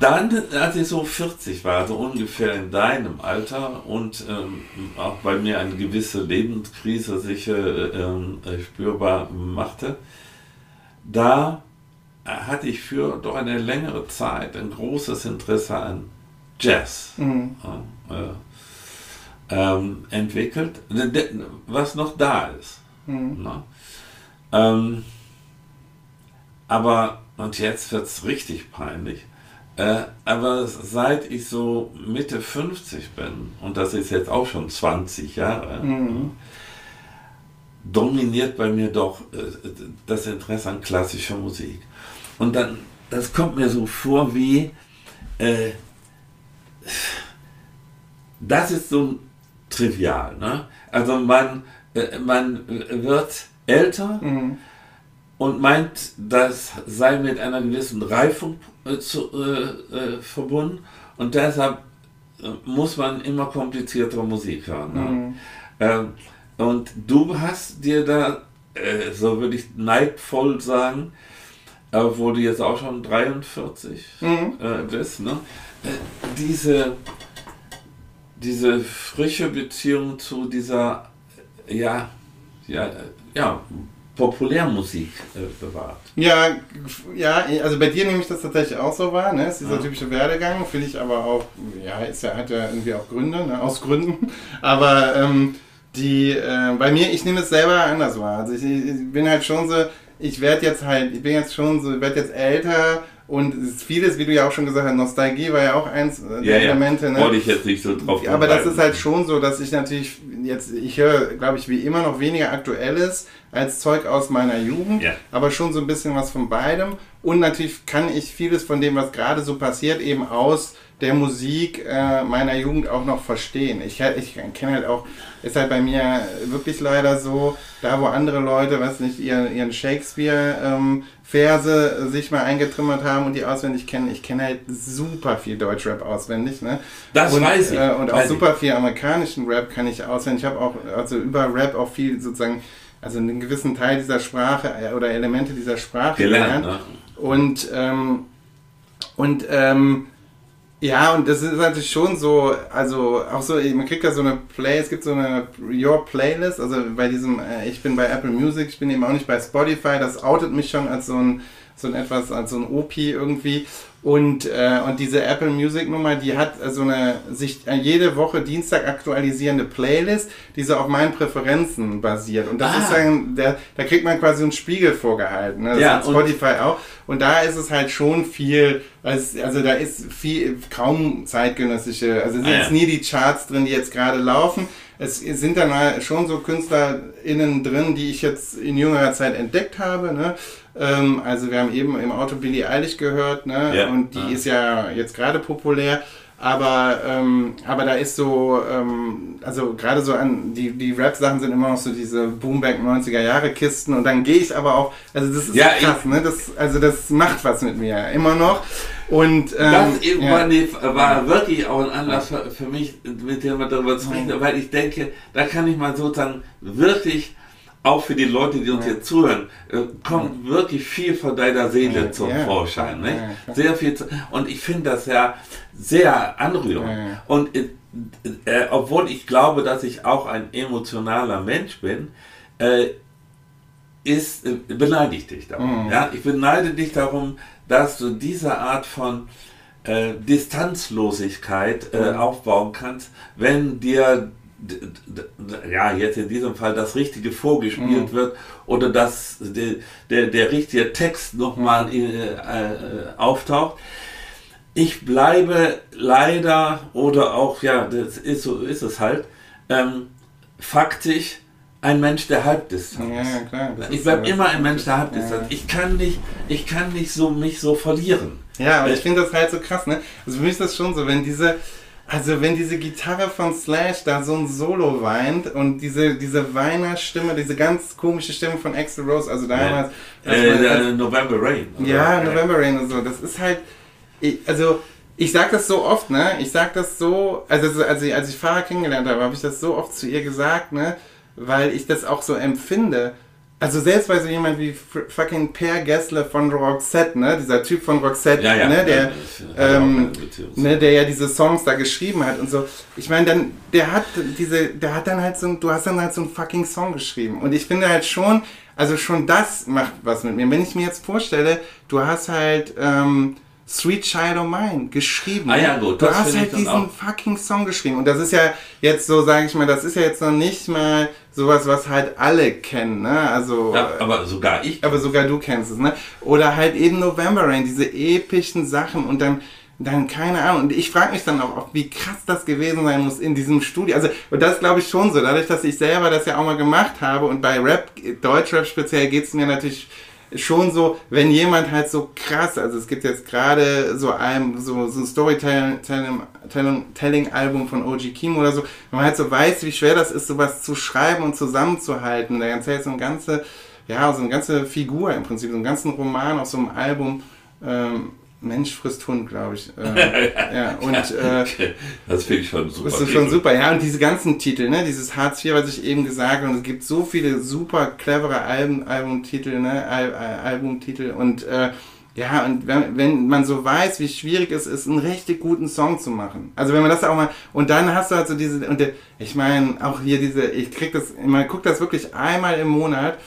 dann, als ich so 40 war, so ungefähr in deinem Alter und ähm, auch bei mir eine gewisse Lebenskrise sich äh, äh, spürbar machte, da hatte ich für doch eine längere Zeit ein großes Interesse an Jazz. Mhm. Äh, ähm, entwickelt, was noch da ist. Mhm. Ne? Ähm, aber, und jetzt wird es richtig peinlich, äh, aber seit ich so Mitte 50 bin, und das ist jetzt auch schon 20 Jahre, mhm. dominiert bei mir doch äh, das Interesse an klassischer Musik. Und dann, das kommt mir so vor wie, äh, das ist so trivial. Ne? Also man, äh, man wird älter mhm. Und meint, das sei mit einer gewissen Reifung äh, zu, äh, äh verbunden und deshalb äh, muss man immer kompliziertere Musik hören. Ne? Mhm. Ähm, und du hast dir da, äh, so würde ich neidvoll sagen, obwohl du jetzt auch schon 43 mhm. bist, ne? diese diese frische Beziehung zu dieser, ja, ja, ja, Populärmusik äh, bewahrt. Ja, ja, also bei dir nehme ich das tatsächlich auch so wahr, ne? ist dieser ja. typische Werdegang, finde ich aber auch, ja, ist ja, hat ja irgendwie auch Gründe, ne? aus Gründen, aber ähm, die, äh, bei mir, ich nehme es selber anders wahr, also ich, ich bin halt schon so, ich werde jetzt halt, ich bin jetzt schon so, ich werde jetzt älter und vieles, wie du ja auch schon gesagt hast, Nostalgie war ja auch eins der ja, Elemente. Ne? Wollte ich jetzt nicht so drauf Aber das ist halt schon so, dass ich natürlich jetzt, ich höre, glaube ich, wie immer noch weniger Aktuelles als Zeug aus meiner Jugend, ja. aber schon so ein bisschen was von beidem. Und natürlich kann ich vieles von dem, was gerade so passiert, eben aus der Musik äh, meiner Jugend auch noch verstehen. Ich, ich kenne halt auch, ist halt bei mir wirklich leider so, da wo andere Leute, weiß nicht, ihren, ihren Shakespeare-Verse ähm, sich mal eingetrümmert haben und die auswendig kennen, ich kenne halt super viel Deutschrap auswendig. Ne? Das und, weiß ich. Äh, und auch super viel amerikanischen Rap kann ich auswendig. Ich habe auch, also über Rap auch viel sozusagen, also einen gewissen Teil dieser Sprache äh, oder Elemente dieser Sprache gelernt. gelernt. Ne? Und, ähm, und, ähm, ja, und das ist natürlich schon so, also auch so, man kriegt ja so eine Play, es gibt so eine Your Playlist, also bei diesem, äh, ich bin bei Apple Music, ich bin eben auch nicht bei Spotify, das outet mich schon als so ein, so ein etwas, als so ein OP irgendwie. Und, äh, und diese Apple Music Nummer, die hat so eine sich jede Woche Dienstag aktualisierende Playlist, die so auf meinen Präferenzen basiert. Und das ah. ist dann, der, da kriegt man quasi einen Spiegel vorgehalten. Ne? Das ja, Spotify auch. Und da ist es halt schon viel, also da ist viel, kaum zeitgenössische, also sind ah, jetzt nie die Charts drin, die jetzt gerade laufen. Es sind dann schon so KünstlerInnen drin, die ich jetzt in jüngerer Zeit entdeckt habe. Ne? Ähm, also wir haben eben im Auto Billie Eilish gehört, ne? Ja. Und die ja. ist ja jetzt gerade populär. Aber, ähm, aber da ist so, ähm, also gerade so an, die, die Rap-Sachen sind immer noch so diese Boomback 90er Jahre Kisten und dann gehe ich aber auch, also das ist ja, krass, ne? Das, also das macht was mit mir, immer noch. Und ähm, das eben ja. war wirklich auch ein Anlass für, für mich, mit dem wir darüber zu sprechen, weil ich denke, da kann ich mal sozusagen wirklich auch für die Leute, die uns ja. jetzt zuhören, äh, kommt ja. wirklich viel von deiner Seele ja, zum Vorschein. Nicht? Sehr viel. Zu, und ich finde das ja sehr anrührend. Und äh, äh, obwohl ich glaube, dass ich auch ein emotionaler Mensch bin, äh, ist, äh, beneide ich dich darum. Mhm. Ja? Ich beneide dich darum, dass du diese Art von Distanzlosigkeit mhm. aufbauen kannst, wenn dir ja, jetzt in diesem Fall das Richtige vorgespielt mhm. wird oder dass der, der, der richtige Text nochmal äh, äh, auftaucht. Ich bleibe leider oder auch, ja, das ist so ist es halt, ähm, faktisch ein Mensch der Halbdistanz. Ja, klar, ich bleibe immer ein Mensch der Halbdistanz. Ja. Ich kann nicht, ich kann nicht so mich so verlieren. Ja, aber ich finde das halt so krass, ne? Also für mich ist das schon so, wenn diese, also wenn diese Gitarre von Slash da so ein Solo weint und diese, diese Weinerstimme, diese ganz komische Stimme von Axel Rose, also damals. Ja. Äh, also, November Rain. Ja, November Rain und so. Das ist halt, also ich sag das so oft, ne? Ich sag das so, also als ich, als ich Fahrer kennengelernt habe, habe ich das so oft zu ihr gesagt, ne? Weil ich das auch so empfinde. Also selbst bei so jemand wie fucking Per Gessler von Roxette, ne, dieser Typ von Roxette, ja, ja, ne, der, ja, ähm, ne, der ja diese Songs da geschrieben hat und so. Ich meine, dann, der hat diese, der hat dann halt so, du hast dann halt so einen fucking Song geschrieben. Und ich finde halt schon, also schon das macht was mit mir. Wenn ich mir jetzt vorstelle, du hast halt, ähm, Sweet Child of Mine geschrieben. Ah ja, gut. Du hast halt diesen fucking Song geschrieben. Und das ist ja jetzt so, sage ich mal, das ist ja jetzt noch nicht mal sowas, was halt alle kennen, ne? Also. Ja, aber sogar ich. Aber sogar du kennst es, ne? Oder halt eben November Rain, diese epischen Sachen und dann dann keine Ahnung. Und ich frage mich dann auch, wie krass das gewesen sein muss in diesem Studio. Also, und das glaube ich schon so, dadurch, dass ich selber das ja auch mal gemacht habe und bei Rap, Deutschrap speziell, geht es mir natürlich schon so, wenn jemand halt so krass, also es gibt jetzt gerade so ein so, so ein Storytelling-Album von OG Kim oder so, wenn man halt so weiß, wie schwer das ist, sowas zu schreiben und zusammenzuhalten. Da erzählt so eine ganze, ja, so eine ganze Figur im Prinzip, so einen ganzen Roman auf so einem Album. Ähm, Mensch frisst Hund, glaube ich. Äh, ja, und, äh, das finde ich schon super. Das ist schon super, ja. Und diese ganzen Titel, ne, dieses Hartz IV, was ich eben gesagt habe, und es gibt so viele super clevere Alben, Albumtitel, ne, Al Albumtitel und äh, ja, und wenn, wenn man so weiß, wie schwierig es ist, einen richtig guten Song zu machen. Also wenn man das auch mal, und dann hast du halt so diese, und der, ich meine, auch hier diese, ich krieg das, man guckt das wirklich einmal im Monat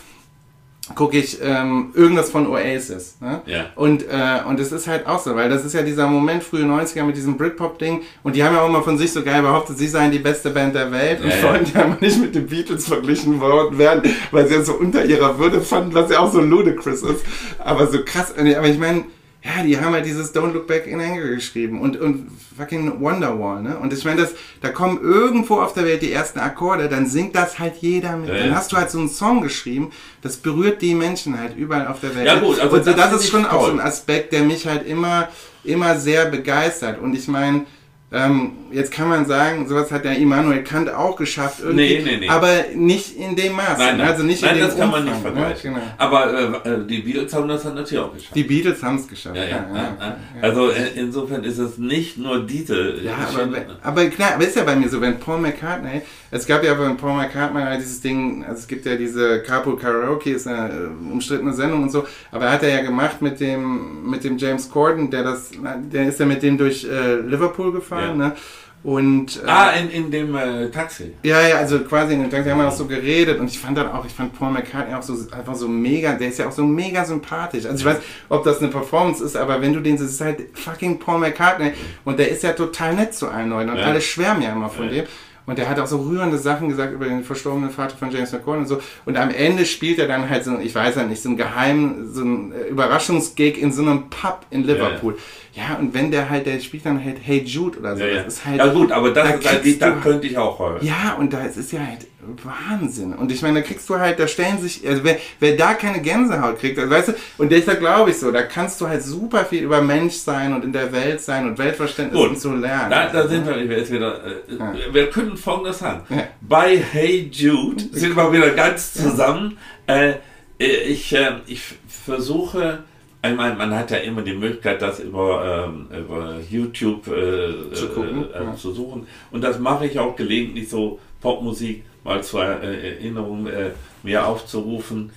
gucke ich ähm, irgendwas von Oasis. Ne? Ja. Und, äh, und es ist halt auch so, weil das ist ja dieser Moment, frühe 90er mit diesem Britpop-Ding und die haben ja auch immer von sich so geil behauptet, sie seien die beste Band der Welt ja, und wollen ja immer nicht mit den Beatles verglichen worden werden, weil sie ja so unter ihrer Würde fanden, was ja auch so ludicrous ist. Aber so krass, aber ich meine, ja, die haben halt dieses Don't Look Back in Anger geschrieben und, und fucking Wonderwall, ne? Und ich meine, das, da kommen irgendwo auf der Welt die ersten Akkorde, dann singt das halt jeder mit. Ja, dann hast du halt so einen Song geschrieben, das berührt die Menschen halt überall auf der Welt. Ja gut, also und das, das ist schon toll. auch so ein Aspekt, der mich halt immer, immer sehr begeistert. Und ich meine, ähm, jetzt kann man sagen, sowas hat der Immanuel Kant auch geschafft, irgendwie, nee, nee, nee. aber nicht in dem Maß. Nein, nein. Also nicht nein, in dem das kann man nicht ne? vergleichen. Ja, genau. Aber äh, äh, die Beatles haben das dann natürlich auch geschafft. Die Beatles haben es geschafft. Ja, ja, ja, Also äh, insofern ist es nicht nur diese. Ja, aber, aber, klar, aber ist ja bei mir so, wenn Paul McCartney, es gab ja bei Paul McCartney halt dieses Ding, also es gibt ja diese Carpool Karaoke, ist eine äh, umstrittene Sendung und so, aber er hat er ja gemacht mit dem mit dem James Corden, der das, der ist ja mit dem durch äh, Liverpool gefahren gefahren. Ja. Ne? Und, äh, ah, in, in dem äh, Taxi. Ja, ja, also quasi in dem Taxi haben wir auch so geredet und ich fand dann auch, ich fand Paul McCartney auch so einfach so mega, der ist ja auch so mega sympathisch. Also ich weiß, ob das eine Performance ist, aber wenn du den siehst, ist halt fucking Paul McCartney und der ist ja total nett zu allen Leuten und ja. alle schwärmen ja immer von ja. dem. Und der hat auch so rührende Sachen gesagt über den verstorbenen Vater von James McCoy und so. Und am Ende spielt er dann halt so, ich weiß ja nicht, so ein geheimen, so ein äh, Überraschungsgig in so einem Pub in Liverpool. Ja, ja, und wenn der halt, der spielt dann halt Hey Jude oder so. Ja. Das ist halt, ja gut, aber das da ist halt, da könnte ich auch heulen. Ja, und da ist ja halt Wahnsinn. Und ich meine, da kriegst du halt, da stellen sich, also wer, wer da keine Gänsehaut kriegt, also, weißt du, und deshalb glaube ich so, da kannst du halt super viel über Mensch sein und in der Welt sein und Weltverständnis Gut, zu lernen. Da, da sind wir jetzt wieder, äh, ja. wir können folgendes sagen. Ja. Bei Hey Jude sind wir wieder ganz zusammen. Äh, ich, äh, ich versuche, Einmal, man hat ja immer die Möglichkeit, das über, ähm, über YouTube äh, zu, gucken, äh, ja. zu, suchen. Und das mache ich auch gelegentlich so Popmusik mal zur äh, Erinnerung äh, mir aufzurufen.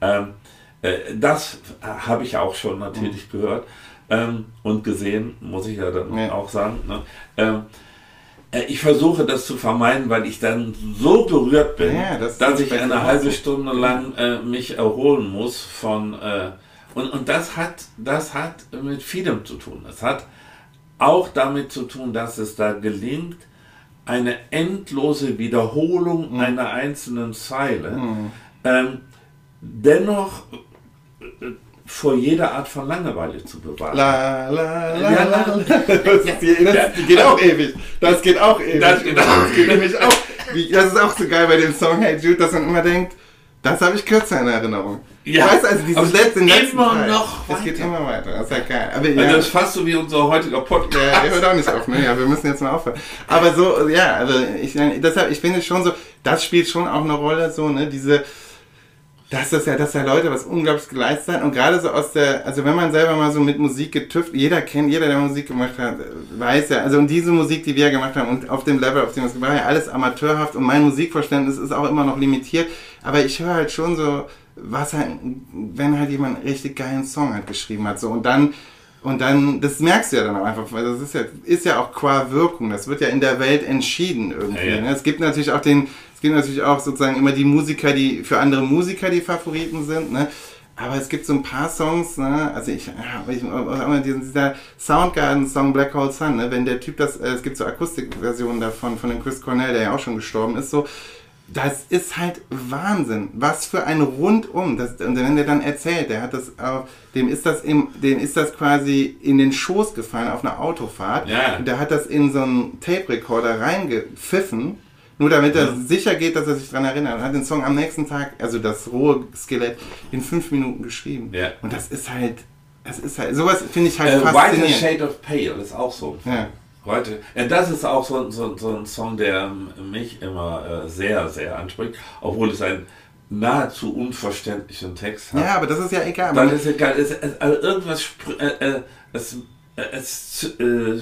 Ähm, äh, das habe ich auch schon natürlich mhm. gehört ähm, und gesehen, muss ich ja dann ja. auch sagen. Ne? Ähm, äh, ich versuche das zu vermeiden, weil ich dann so berührt bin, ja, das dass ich eine halbe Stunde lang mich erholen muss von und, und das, hat, das hat mit vielem zu tun. Das hat auch damit zu tun, dass es da gelingt, eine endlose Wiederholung Mhm. einer einzelnen Zeile, ähm, dennoch äh, vor jeder Art von Langeweile zu bewahren. La, la, la, Ja, la. la. Das, ist die, das geht auch ewig. Das geht auch ewig. Das geht auch- das geht nämlich auch. Wie, das ist auch so geil bei dem Song Hey Jude, dass man immer denkt, das habe ich kürzer in Erinnerung. Ja, weißt du, also dieses letzte, den geht letzten immer Teil, noch Es geht weiter. immer weiter. Das ist ja geil. Aber Also ja, das ist fast so wie unser heutiger Podcast. der, der hört auch nicht auf, ne? Ja, wir müssen jetzt mal aufhören. Aber so, ja, also ich, deshalb, ich finde schon so, das spielt schon auch eine Rolle, so, ne, diese, dass das ja, dass ja Leute was unglaublich geleistet haben und gerade so aus der, also wenn man selber mal so mit Musik getüft, jeder kennt, jeder, der Musik gemacht hat, weiß ja, also und diese Musik, die wir gemacht haben und auf dem Level, auf dem es war ja alles amateurhaft und mein Musikverständnis ist auch immer noch limitiert, aber ich höre halt schon so, was halt, wenn halt jemand einen richtig geilen Song halt geschrieben hat, so und dann und dann, das merkst du ja dann auch einfach, weil das ist ja, ist ja auch qua Wirkung, das wird ja in der Welt entschieden irgendwie. Ja, ja. Ne? Es gibt natürlich auch den, es gibt natürlich auch sozusagen immer die Musiker, die für andere Musiker die Favoriten sind, ne? Aber es gibt so ein paar Songs, ne? Also ich, ich immer diesen, dieser Soundgarden-Song Black Hole Sun, ne? Wenn der Typ das, äh, es gibt so Akustikversionen davon, von dem Chris Cornell, der ja auch schon gestorben ist, so, das ist halt Wahnsinn. Was für ein Rundum. Das, und wenn der dann erzählt, der hat das, äh, dem ist das im, dem ist das quasi in den Schoß gefallen auf einer Autofahrt. Ja. Und der hat das in so einen Tape-Recorder reingepfiffen, nur damit er Ja. sicher geht, dass er sich dran erinnert. Und hat den Song am nächsten Tag, also das rohe Skelett, in fünf Minuten geschrieben. Ja. Und das ist halt, das ist halt, sowas finde ich halt Äh, White faszinierend. Shade of Pale ist auch so. Ja. Heute, ja, das ist auch so, so, so ein Song, der ähm, mich immer äh, sehr, sehr anspricht, obwohl es einen nahezu unverständlichen Text hat. ja, aber das ist ja egal. Man- es egal es, es, also irgendwas äh, äh, es, es äh, äh,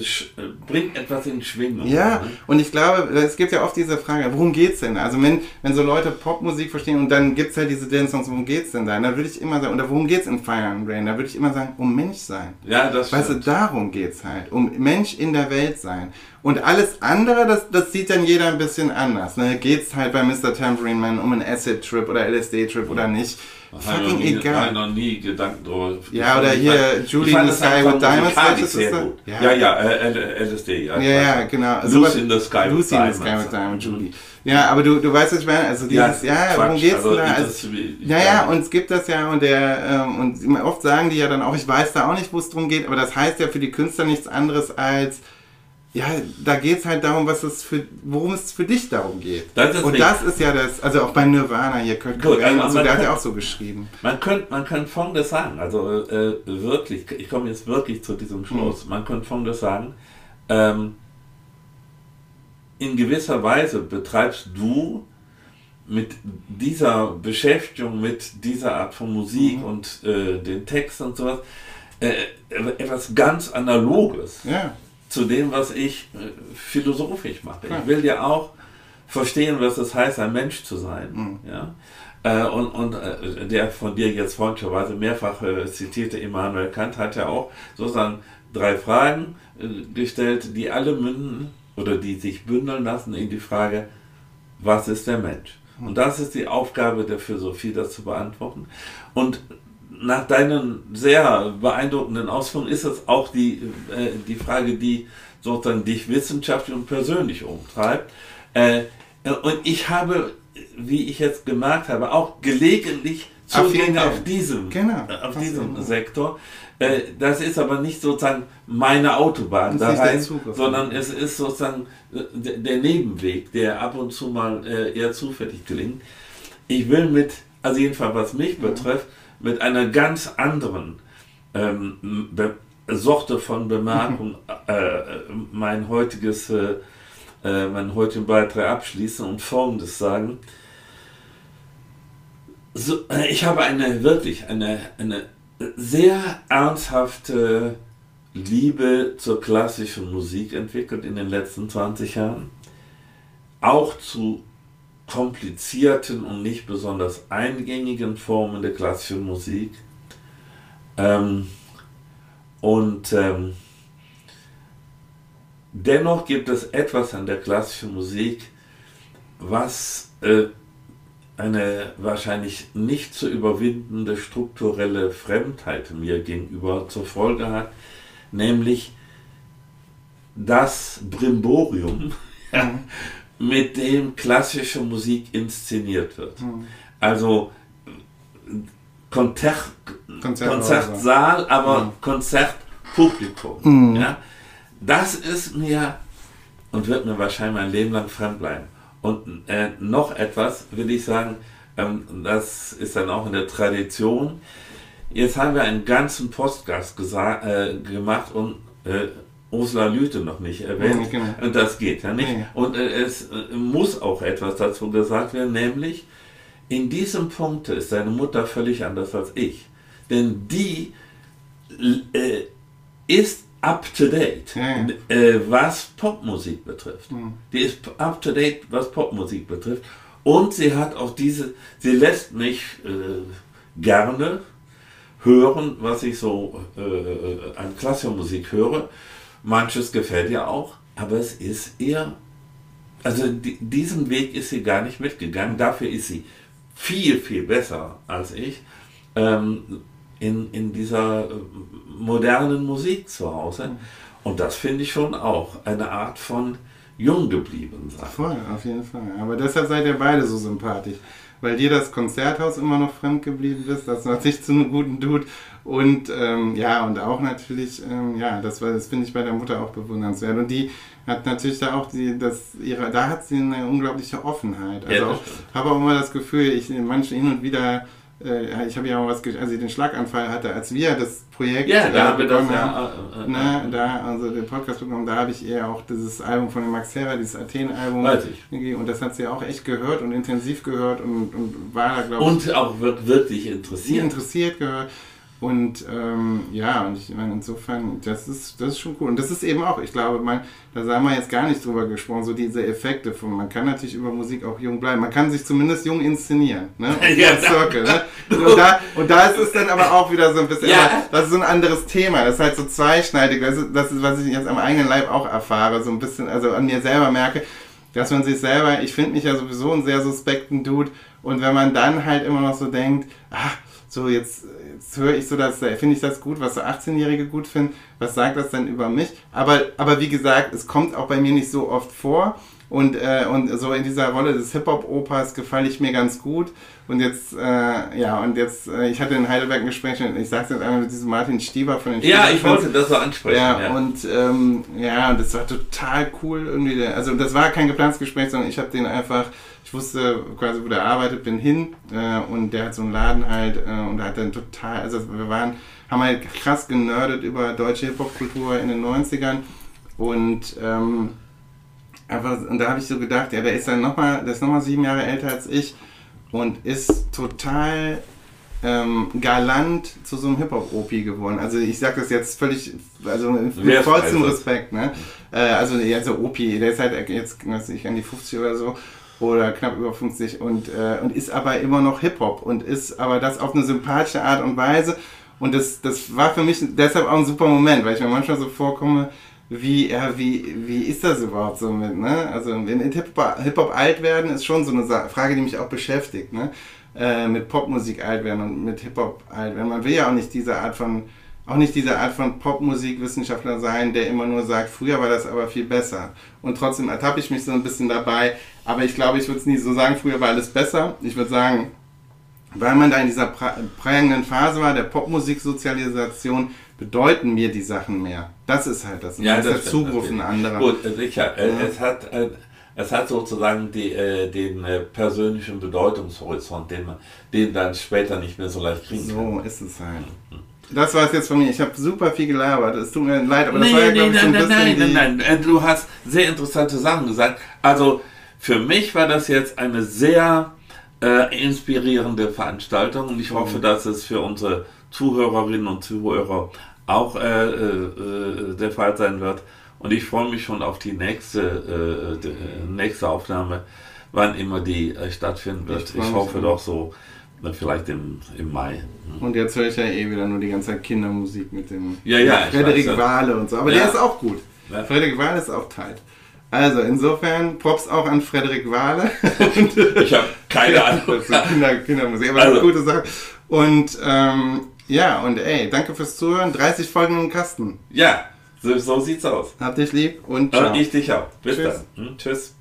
bringt etwas in Schwingung. Ja, ne? und ich glaube, es gibt ja oft diese Frage, worum geht's denn? Also wenn, wenn so Leute Popmusik verstehen und dann gibt's halt diese Dance-Songs, worum geht's denn da? Da würde ich immer sagen, oder worum geht's in Fire and Rain? Da würde ich immer sagen, um Menschsein. Ja, das Weißt du, stimmt. darum geht's halt, um Mensch in der Welt sein. Und alles andere, das, das sieht dann jeder ein bisschen anders. Ne? Geht's halt bei Mr. Tambourine Man um einen Acid-Trip oder LSD-Trip oder nicht? Fucking noch nie, egal. ich noch nie Gedanken drüber. Ja, oder hier fand- Julie in the das Sky with Diamonds, sehr ist das? gut. Ja. Ja, ja, äh, LSD. Ja, Ja, ja, genau. Lucy in the Sky with Lucy in the Sky Diamonds. with Diamonds, Julie. Ja, aber du, du weißt, was ich meine. Also dieses, ja, worum Quatsch. geht's Also, denn da? das Also, wie- ja, ja, und es gibt das ja und der ähm, und oft sagen die ja dann auch, ich weiß da auch nicht, wo es drum geht, aber das heißt ja für die Künstler nichts anderes als ja, da geht es halt darum, was es für, worum es für dich darum geht. Das und das ist ja das, also auch bei Nirvana hier, Kurt Gut, Cobain also so, der hat ja kann- auch so geschrieben. Man könnte man könnte Folgendes sagen, also äh, wirklich, ich komme jetzt wirklich zu diesem Schluss, man könnte Folgendes sagen, ähm, in gewisser Weise betreibst du mit dieser Beschäftigung mit dieser Art von Musik Mhm. und äh, den Text und sowas äh, etwas ganz Analoges Ja, zu dem, was ich äh, philosophisch mache. Ich will ja auch verstehen, was es heißt, ein Mensch zu sein. Mhm. Ja? Äh, und und äh, der von dir jetzt freundlicherweise mehrfach äh, zitierte Immanuel Kant hat ja auch sozusagen drei Fragen äh, gestellt, die alle münden oder die sich bündeln lassen in die Frage, was ist der Mensch? Und das ist die Aufgabe der Philosophie, das zu beantworten. Und nach deinen sehr beeindruckenden Ausführungen ist es auch die, äh, die Frage, die sozusagen dich wissenschaftlich und persönlich umtreibt. Äh, und ich habe, wie ich jetzt gemerkt habe, auch gelegentlich Zugänge auf diesem, Genau. äh, auf diesem Fall. Sektor. Äh, das ist aber nicht sozusagen meine Autobahn da rein, sondern es ist sozusagen äh, der Nebenweg, der ab und zu mal äh, eher zufällig gelingt. Ich will mit, also jedenfalls was mich betrifft, mit einer ganz anderen ähm, Sorte von Bemerkung äh, mein heutiges, äh, äh, meinen heutigen Beitrag abschließen und Folgendes sagen. So, äh, ich habe eine wirklich eine, eine sehr ernsthafte Liebe zur klassischen Musik entwickelt in den letzten 20 Jahren. Auch zu komplizierten und nicht besonders eingängigen Formen der klassischen Musik. Ähm, und ähm, dennoch gibt es etwas an der klassischen Musik, was äh, eine wahrscheinlich nicht zu überwindende strukturelle Fremdheit mir gegenüber zur Folge hat, nämlich das Brimborium mhm. mit dem klassische Musik inszeniert wird. Mhm. Also Konzert, Konzertsaal, aber mhm. Konzertpublikum. Mhm. Ja? Das ist mir und wird mir wahrscheinlich mein Leben lang fremd bleiben. Und äh, noch etwas will ich sagen, ähm, das ist dann auch in der Tradition. Jetzt haben wir einen ganzen Postgast äh, gemacht und äh, Ursula Lüte noch nicht erwähnt. Ja, genau. Und das geht ja nicht. Ja. Und äh, es äh, muss auch etwas dazu gesagt werden, nämlich in diesem Punkt ist deine Mutter völlig anders als ich. Denn die äh, ist up to date, ja, äh, was Popmusik betrifft. Die ist up to date, was Popmusik betrifft. Und sie hat auch diese, sie lässt mich gerne hören, was ich so äh, an Klassikmusik höre. Manches gefällt ihr auch, aber es ist eher, also die, diesen Weg ist sie gar nicht mitgegangen. Dafür ist sie viel, viel besser als ich ähm, in, in dieser äh, modernen Musik zu Hause. Und das finde ich schon auch eine Art von jung geblieben sein. Voll, auf jeden Fall. Aber deshalb seid ihr beide so sympathisch weil dir das Konzerthaus immer noch fremd geblieben ist, das natürlich zu einem guten Dude und ähm, ja, und auch natürlich, ähm, ja, das war, das finde ich bei der Mutter auch bewundernswert. Und die hat natürlich da auch die, das, ihre, da hat sie eine unglaubliche Offenheit. Also ja, habe auch immer das Gefühl, ich manchmal hin und wieder äh, ich habe ja auch was, als ich den Schlaganfall hatte, als wir das Projekt ja, da äh, begonnen das, haben, ja, äh, ne, äh, da, also den Podcast bekommen, da habe ich eher auch dieses Album von Max Herrer, dieses Athen-Album. Und das hat sie auch echt gehört und intensiv gehört und, und war da, glaube ich. Und auch wirklich interessiert. interessiert gehört. Und ähm, ja, und ich meine, insofern, das ist, das ist schon cool. Und das ist eben auch, ich glaube, man, da haben wir jetzt gar nicht drüber gesprochen, so diese Effekte von, man kann natürlich über Musik auch jung bleiben. Man kann sich zumindest jung inszenieren. Ne? ja, Circle, ne? Und, da, und da ist es dann aber auch wieder so ein bisschen, ja. das ist so ein anderes Thema. Das ist halt so zweischneidig. Das ist, das ist, was ich jetzt am eigenen Leib auch erfahre, so ein bisschen, also an mir selber merke, dass man sich selber, ich finde mich ja sowieso einen sehr suspekten Dude. Und wenn man dann halt immer noch so denkt, ach, so jetzt, jetzt höre ich so, dass finde ich das gut, was so 18-Jährige gut finden, was sagt das denn über mich? Aber, aber wie gesagt, es kommt auch bei mir nicht so oft vor. Und, äh, und so in dieser Rolle des Hip-Hop-Opas gefalle ich mir ganz gut. Und jetzt, äh, ja, und jetzt, äh, ich hatte in Heidelberg ein Gespräch, und ich sag's jetzt einmal mit diesem Martin Stieber von den Ja, ich wollte das so ansprechen. Ja, ja. und ähm, ja, und das war total cool irgendwie. Also das war kein geplantes Gespräch, sondern ich habe den einfach ich wusste quasi, wo der arbeitet, bin hin äh, und der hat so einen Laden halt äh, und hat dann total, also wir waren, haben halt krass genördet über deutsche Hip-Hop-Kultur in den 90ern und ähm, einfach, und da habe ich so gedacht, ja, der ist dann nochmal, der ist nochmal sieben Jahre älter als ich und ist total ähm, galant zu so einem Hip-Hop-OP geworden. Also ich sage das jetzt völlig, also mit vollstem Respekt, ne? Äh, also, also OP, der ist halt jetzt, weiß ich, an die 50 oder so oder knapp über 50 und, äh, und ist aber immer noch Hip-Hop und ist aber das auf eine sympathische Art und Weise. Und das, das war für mich deshalb auch ein super Moment, weil ich mir manchmal so vorkomme, wie, ja, wie, wie ist das überhaupt so mit, ne? Also in Hip-Hop Hip alt werden ist schon so eine Frage, die mich auch beschäftigt, ne? Äh, mit Popmusik alt werden und mit Hip-Hop alt werden. Man will ja auch nicht diese Art von auch nicht diese Art von Popmusikwissenschaftler sein, der immer nur sagt, früher war das aber viel besser. Und trotzdem ertappe ich mich so ein bisschen dabei. Aber ich glaube, ich würde es nie so sagen, früher war alles besser. Ich würde sagen, weil man da in dieser prägenden Phase war, der Popmusiksozialisation, bedeuten mir die Sachen mehr. Das ist halt das. Ja, das ist der Zugriff ein anderer. Gut, sicher. Äh, ja. Es hat äh, es hat sozusagen die, äh, den äh, persönlichen Bedeutungshorizont, den man den dann später nicht mehr so leicht kriegen so kann. So ist es halt. Mhm. Das war es jetzt von mir. Ich habe super viel gelabert. Es tut mir leid, aber das nee, war ja, glaube ich, so ein nein, bisschen nein, nein, nein, Du hast sehr interessante Sachen gesagt. Also für mich war das jetzt eine sehr äh, inspirierende Veranstaltung und ich hoffe, mhm. dass es für unsere Zuhörerinnen und Zuhörer auch äh, äh, der Fall sein wird. Und ich freue mich schon auf die nächste, äh, die nächste Aufnahme, wann immer die äh, stattfinden wird. Ich, ich hoffe doch so Vielleicht im, im Mai. Und jetzt höre ich ja eh wieder nur die ganze Zeit Kindermusik mit dem ja, ja, Frederik weiß, Wahle und so. Aber ja. der ist auch gut. Ja. Frederik Wahle ist auch tight. Also insofern Props auch an Frederik Wahle. ich habe keine Ahnung. Kinder, Kindermusik, aber also. eine gute Sache. Und ähm, ja, und ey, danke fürs Zuhören. 30 Folgen im Kasten. Ja, So, so sieht's aus. Hab dich lieb und ciao. ich dich auch. Bis Tschüss. dann. Hm, tschüss.